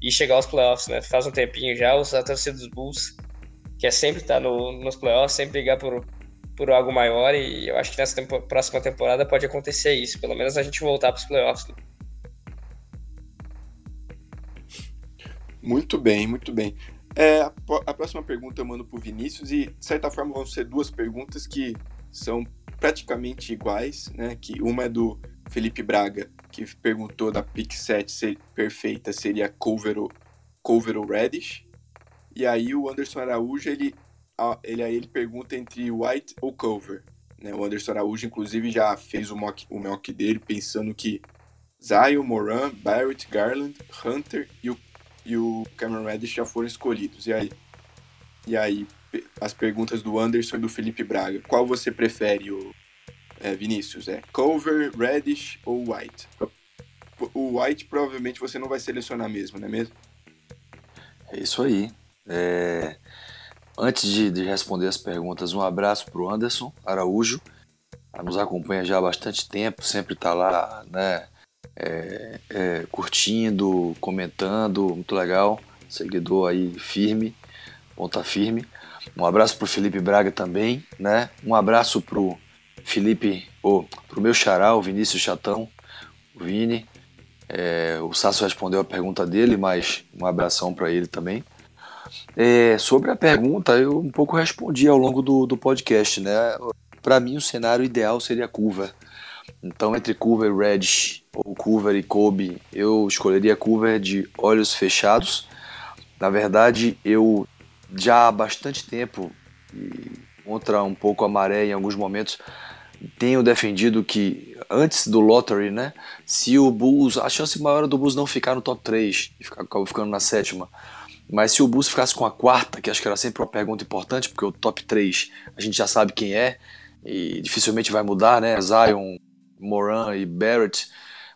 e chegar aos playoffs. Né? Faz um tempinho já, os torcida dos Bulls, que é sempre estar tá no, nos playoffs, sempre brigar por, por algo maior e eu acho que nessa tempo, próxima temporada pode acontecer isso, pelo menos a gente voltar para os playoffs. Muito bem, muito bem. É, a, próxima pergunta eu mando para o Vinícius e, de certa forma, vão ser duas perguntas que são praticamente iguais, né? Que uma é do Felipe Braga, que perguntou da pick 7 ser perfeita seria Cover Cover ou Reddish. E aí o Anderson Araújo, ele ele aí ele pergunta entre White ou Cover. Né? O Anderson Araújo, inclusive, já fez o mock, o mock dele pensando que Zion, Moran, Barrett, Garland, Hunter e o, e o Cameron Reddish já foram escolhidos. E aí, e aí as perguntas do Anderson e do Felipe Braga. Qual você prefere, o, é, Vinícius? É Cover, Reddish ou White? O White provavelmente você não vai selecionar mesmo, não é mesmo? É isso aí. É... Antes de, de responder as perguntas, um abraço para o Anderson Araújo, nos acompanha já há bastante tempo, sempre está lá, né, é, é, curtindo, comentando, muito legal, seguidor aí firme, ponta firme. Um abraço para o Felipe Braga também, né? Um abraço para o Felipe, ou para o meu xará, o Vinícius Chatão, o Vini. É, o Sasso respondeu a pergunta dele, mas um abração para ele também. É, sobre a pergunta, eu um pouco respondi ao longo do, do podcast, né? Para mim, o cenário ideal seria Culver. Então, entre Culver e Reddish, ou Culver e Kobe, eu escolheria Culver de olhos fechados. Na verdade, eu já há bastante tempo, contra um pouco a maré em alguns momentos, tenho defendido que antes do lottery, né, se o Bulls, a chance maior do Bulls não ficar no top 3 e ficar ficando na sétima, mas se o Bulls ficasse com a quarta, que acho que era sempre uma pergunta importante, porque o top 3 a gente já sabe quem é, e dificilmente vai mudar, né? Zion, Moran e Barrett.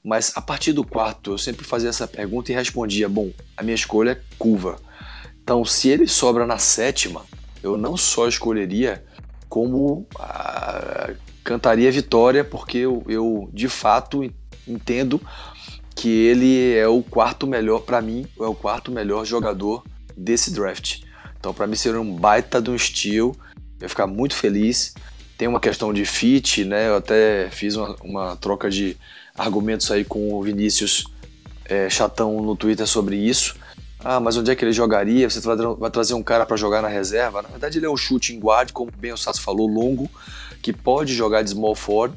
Mas a partir do quarto eu sempre fazia essa pergunta e respondia: bom, a minha escolha é curva. Então, se ele sobra na sétima, eu não só escolheria, como ah, cantaria vitória, porque eu, eu de fato entendo que ele é o quarto melhor, para mim, é o quarto melhor jogador desse draft. Então, para mim, seria um baita de um estilo. Eu ia ficar muito feliz. Tem uma questão de fit, né? Eu até fiz uma, uma troca de argumentos aí com o Vinícius é, Chatão no Twitter sobre isso. Ah, mas onde é que ele jogaria? Você vai trazer um cara para jogar na reserva? Na verdade, ele é um shooting guard, como bem o Sasso falou, longo, que pode jogar de small forward.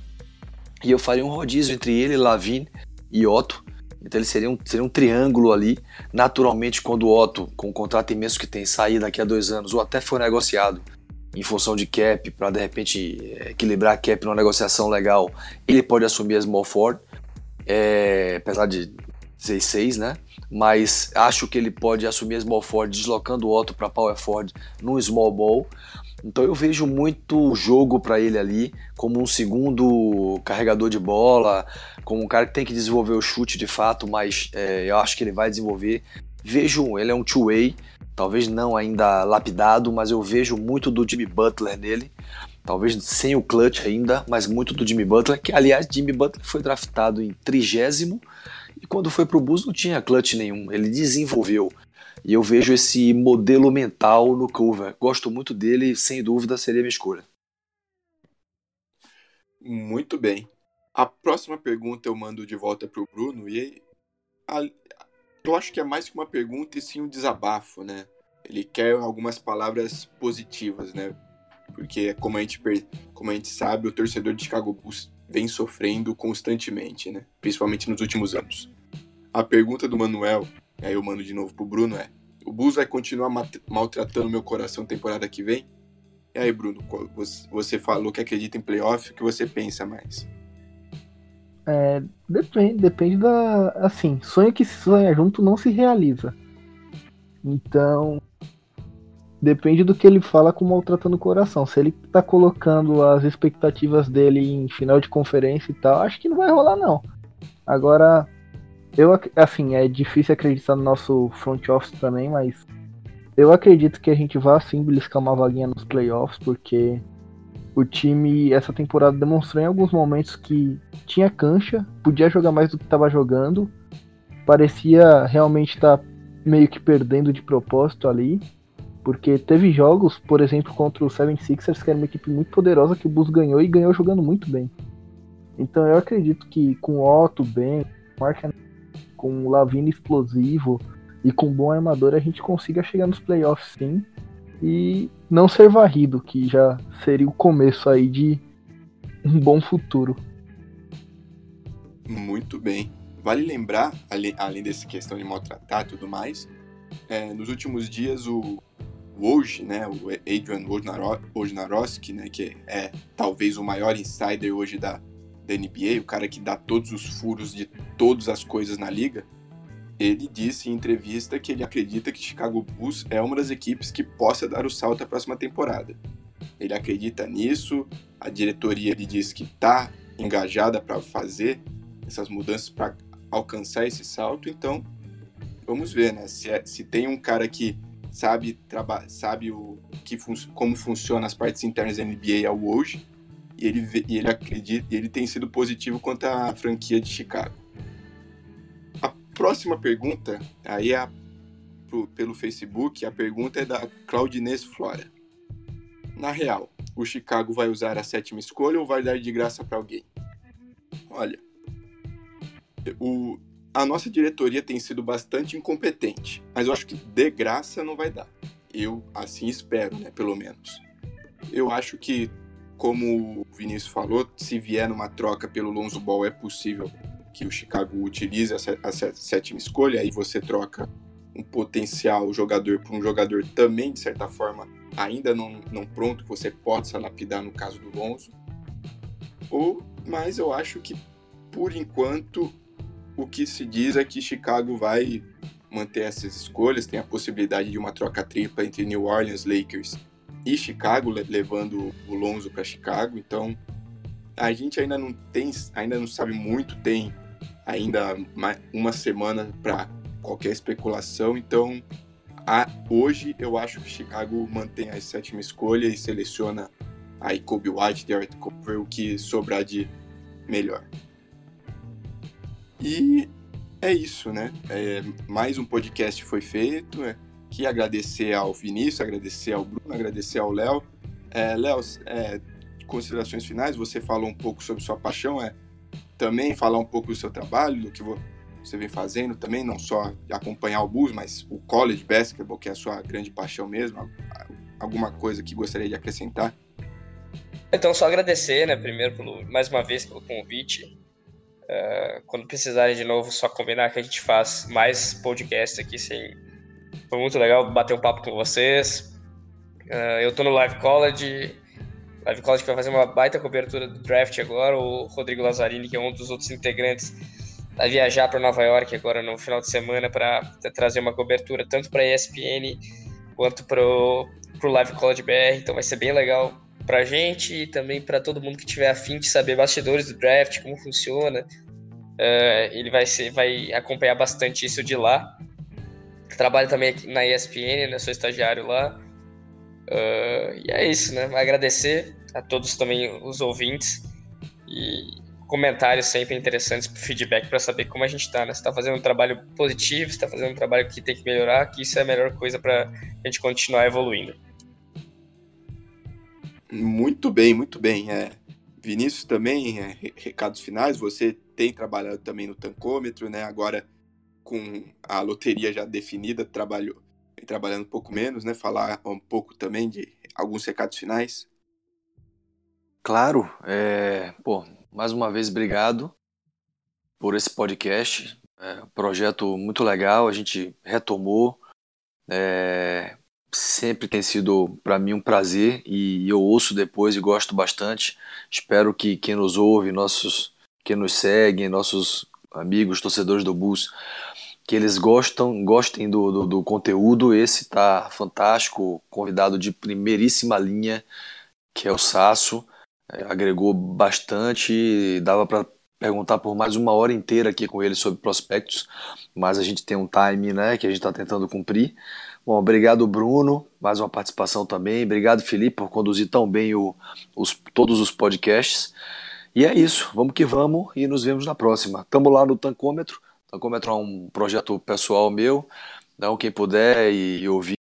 E eu faria um rodízio entre ele, Lavine e Otto. Então ele seria um, seria um triângulo ali. Naturalmente, quando o Otto, com o contrato imenso que tem, sair daqui a dois anos, ou até for negociado em função de cap, para de repente equilibrar a cap numa negociação legal, ele pode assumir a small forward, é, apesar de 6-6, né? Mas acho que ele pode assumir a small forward deslocando o Otto para power forward num small ball. Então eu vejo muito jogo para ele ali, como um segundo carregador de bola, como um cara que tem que desenvolver o chute de fato, mas é, eu acho que ele vai desenvolver. Vejo, ele é um two-way, talvez não ainda lapidado, mas eu vejo muito do Jimmy Butler nele. Talvez sem o clutch ainda, mas muito do Jimmy Butler, que aliás, Jimmy Butler foi draftado em trigésimo E quando foi pro Bulls não tinha clutch nenhum, ele desenvolveu. E eu vejo esse modelo mental no Culver. Gosto muito dele, sem dúvida seria minha escolha. Muito bem. A próxima pergunta eu mando de volta pro Bruno e eu acho que é mais que uma pergunta e sim um desabafo, né? Ele quer algumas palavras positivas, né? Porque como a gente, como a gente sabe, o torcedor de Chicago Bulls vem sofrendo constantemente, né? Principalmente nos últimos anos. A pergunta do Manuel, aí eu mando de novo pro Bruno, é: o Bulls vai continuar maltratando meu coração temporada que vem? E aí, Bruno, você falou que acredita em playoff, o que você pensa mais? É, depende, depende da. Assim, sonho que se sonha junto não se realiza. Então. Depende do que ele fala com maltratando o coração. Se ele tá colocando as expectativas dele em final de conferência e tal, acho que não vai rolar, não. Agora, eu assim, é difícil acreditar no nosso front office também, mas eu acredito que a gente vai sim beliscar uma vaguinha nos playoffs, porque o time essa temporada demonstrou em alguns momentos que tinha cancha, podia jogar mais do que estava jogando, parecia realmente estar tá meio que perdendo de propósito ali, porque teve jogos, por exemplo, contra o 76ers, que era uma equipe muito poderosa que o Bulls ganhou e ganhou jogando muito bem. Então eu acredito que com Otto bem, com o Lavino explosivo e com um bom armador a gente consiga chegar nos playoffs sim e não ser varrido, que já seria o começo aí de um bom futuro. Muito bem. Vale lembrar, além dessa questão de maltratar e tudo mais, é, nos últimos dias o Woj, né, o Adrian Wojnarowski, né, que é talvez o maior insider hoje da, da NBA, o cara que dá todos os furos de todas as coisas na liga, ele disse em entrevista que ele acredita que Chicago Bulls é uma das equipes que possa dar o salto à próxima temporada. Ele acredita nisso, a diretoria ele diz que está engajada para fazer essas mudanças para alcançar esse salto, então vamos ver, né? Se, é, se tem um cara que sabe, sabe o, que fun como funcionam as partes internas da NBA ao hoje, e ele, e ele acredita, ele tem sido positivo quanto à franquia de Chicago próxima pergunta, aí é pro, pelo Facebook, a pergunta é da Claudinez Flora. Na real, o Chicago vai usar a sétima escolha ou vai dar de graça para alguém? Olha, o, a nossa diretoria tem sido bastante incompetente, mas eu acho que de graça não vai dar. Eu assim espero, né, pelo menos. Eu acho que, como o Vinícius falou, se vier numa troca pelo Lonzo Ball é possível que o Chicago utilize a sétima escolha, aí você troca um potencial jogador por um jogador também, de certa forma, ainda não, não pronto, que você possa lapidar no caso do Lonzo. Ou, mas eu acho que, por enquanto, o que se diz é que Chicago vai manter essas escolhas, tem a possibilidade de uma troca tripla entre New Orleans, Lakers e Chicago, levando o Lonzo para Chicago. Então, a gente ainda não tem, ainda não sabe muito, tem ainda uma semana para qualquer especulação. Então, a, hoje eu acho que Chicago mantém a sétima escolha e seleciona aí Kobe White, Derek Cover, o que sobrar de melhor. E é isso, né? É, mais um podcast foi feito. É, que agradecer ao Vinícius, agradecer ao Bruno, agradecer ao Léo. É, Léo, é, considerações finais, você falou um pouco sobre sua paixão, é também falar um pouco do seu trabalho, do que você vem fazendo também, não só acompanhar o Bulls, mas o college basketball, que é a sua grande paixão mesmo, alguma coisa que gostaria de acrescentar? Então, só agradecer, né, primeiro, pelo, mais uma vez, pelo convite. Uh, quando precisarem de novo, só combinar que a gente faz mais podcast aqui. Sem... Foi muito legal bater um papo com vocês. Uh, eu tô no Live College, Live College vai fazer uma baita cobertura do draft agora. O Rodrigo Lazzarini, que é um dos outros integrantes, vai viajar para Nova York agora no final de semana para trazer uma cobertura tanto para a ESPN quanto para o Live College BR. Então vai ser bem legal para a gente e também para todo mundo que tiver afim de saber bastidores do draft, como funciona. Uh, ele vai, ser, vai acompanhar bastante isso de lá. Trabalho também na ESPN, né? Sou estagiário lá. Uh, e é isso, né? Agradecer a todos também os ouvintes e comentários sempre interessantes, feedback para saber como a gente está, né? Está fazendo um trabalho positivo, está fazendo um trabalho que tem que melhorar, que isso é a melhor coisa para a gente continuar evoluindo. Muito bem, muito bem. É, Vinícius também, é, recados finais. Você tem trabalhado também no tancômetro, né? Agora com a loteria já definida, trabalhou trabalhando um pouco menos, né? Falar um pouco também de alguns recados finais. Claro, é, pô, mais uma vez obrigado por esse podcast, é um projeto muito legal, a gente retomou, é, sempre tem sido para mim um prazer e eu ouço depois e gosto bastante. Espero que quem nos ouve, nossos, quem nos segue, nossos amigos, torcedores do Bus, que eles gostam, gostem do, do, do conteúdo. Esse tá fantástico, convidado de primeiríssima linha, que é o Sasso. É, agregou bastante, dava para perguntar por mais uma hora inteira aqui com ele sobre prospectos, mas a gente tem um time né, que a gente está tentando cumprir. Bom, obrigado Bruno, mais uma participação também. Obrigado Felipe por conduzir tão bem o, os, todos os podcasts. E é isso, vamos que vamos e nos vemos na próxima. Estamos lá no Tancômetro. Tancômetro é um projeto pessoal meu. Então, quem puder e, e ouvir,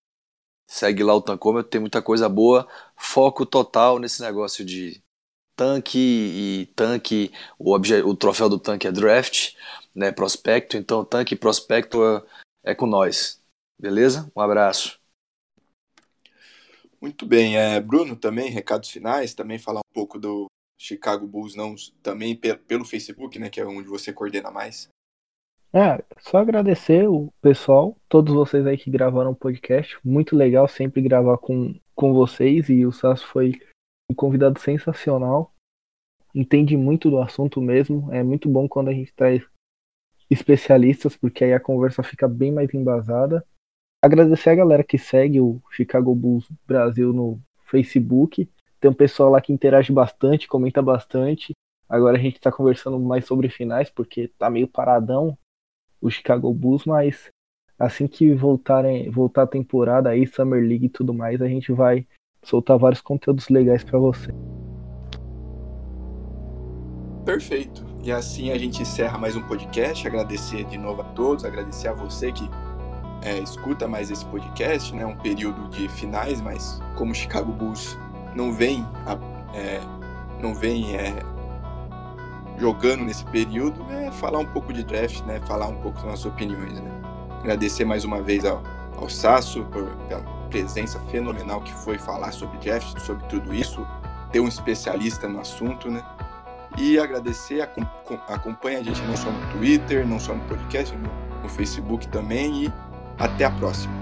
segue lá o Tancômetro, tem muita coisa boa. Foco total nesse negócio de tanque e tanque, o, o troféu do tanque é draft, né, prospecto, então tanque e prospecto é, é com nós. Beleza? Um abraço. Muito bem, é, Bruno, também recados finais, também falar um pouco do Chicago Bulls, não também pelo Facebook, né, que é onde você coordena mais. É, só agradecer o pessoal, todos vocês aí que gravaram o podcast, muito legal sempre gravar com, com vocês e o Sasso foi um convidado sensacional, entende muito do assunto mesmo. É muito bom quando a gente traz especialistas, porque aí a conversa fica bem mais embasada. Agradecer a galera que segue o Chicago Bulls Brasil no Facebook. Tem um pessoal lá que interage bastante, comenta bastante. Agora a gente está conversando mais sobre finais, porque tá meio paradão o Chicago Bulls, mas assim que voltarem, voltar a temporada aí, Summer League e tudo mais, a gente vai soltar vários conteúdos legais para você. Perfeito. E assim a gente encerra mais um podcast. Agradecer de novo a todos, agradecer a você que é, escuta mais esse podcast, né? Um período de finais, mas como o Chicago Bulls não vem, é, não vem é, jogando nesse período, é falar um pouco de draft, né? Falar um pouco das nossas opiniões, né? Agradecer mais uma vez ao, ao Sasso por, pela presença fenomenal que foi falar sobre draft, sobre tudo isso, ter um especialista no assunto, né? E agradecer, acompanha a gente não só no Twitter, não só no podcast, no, no Facebook também e até a próxima.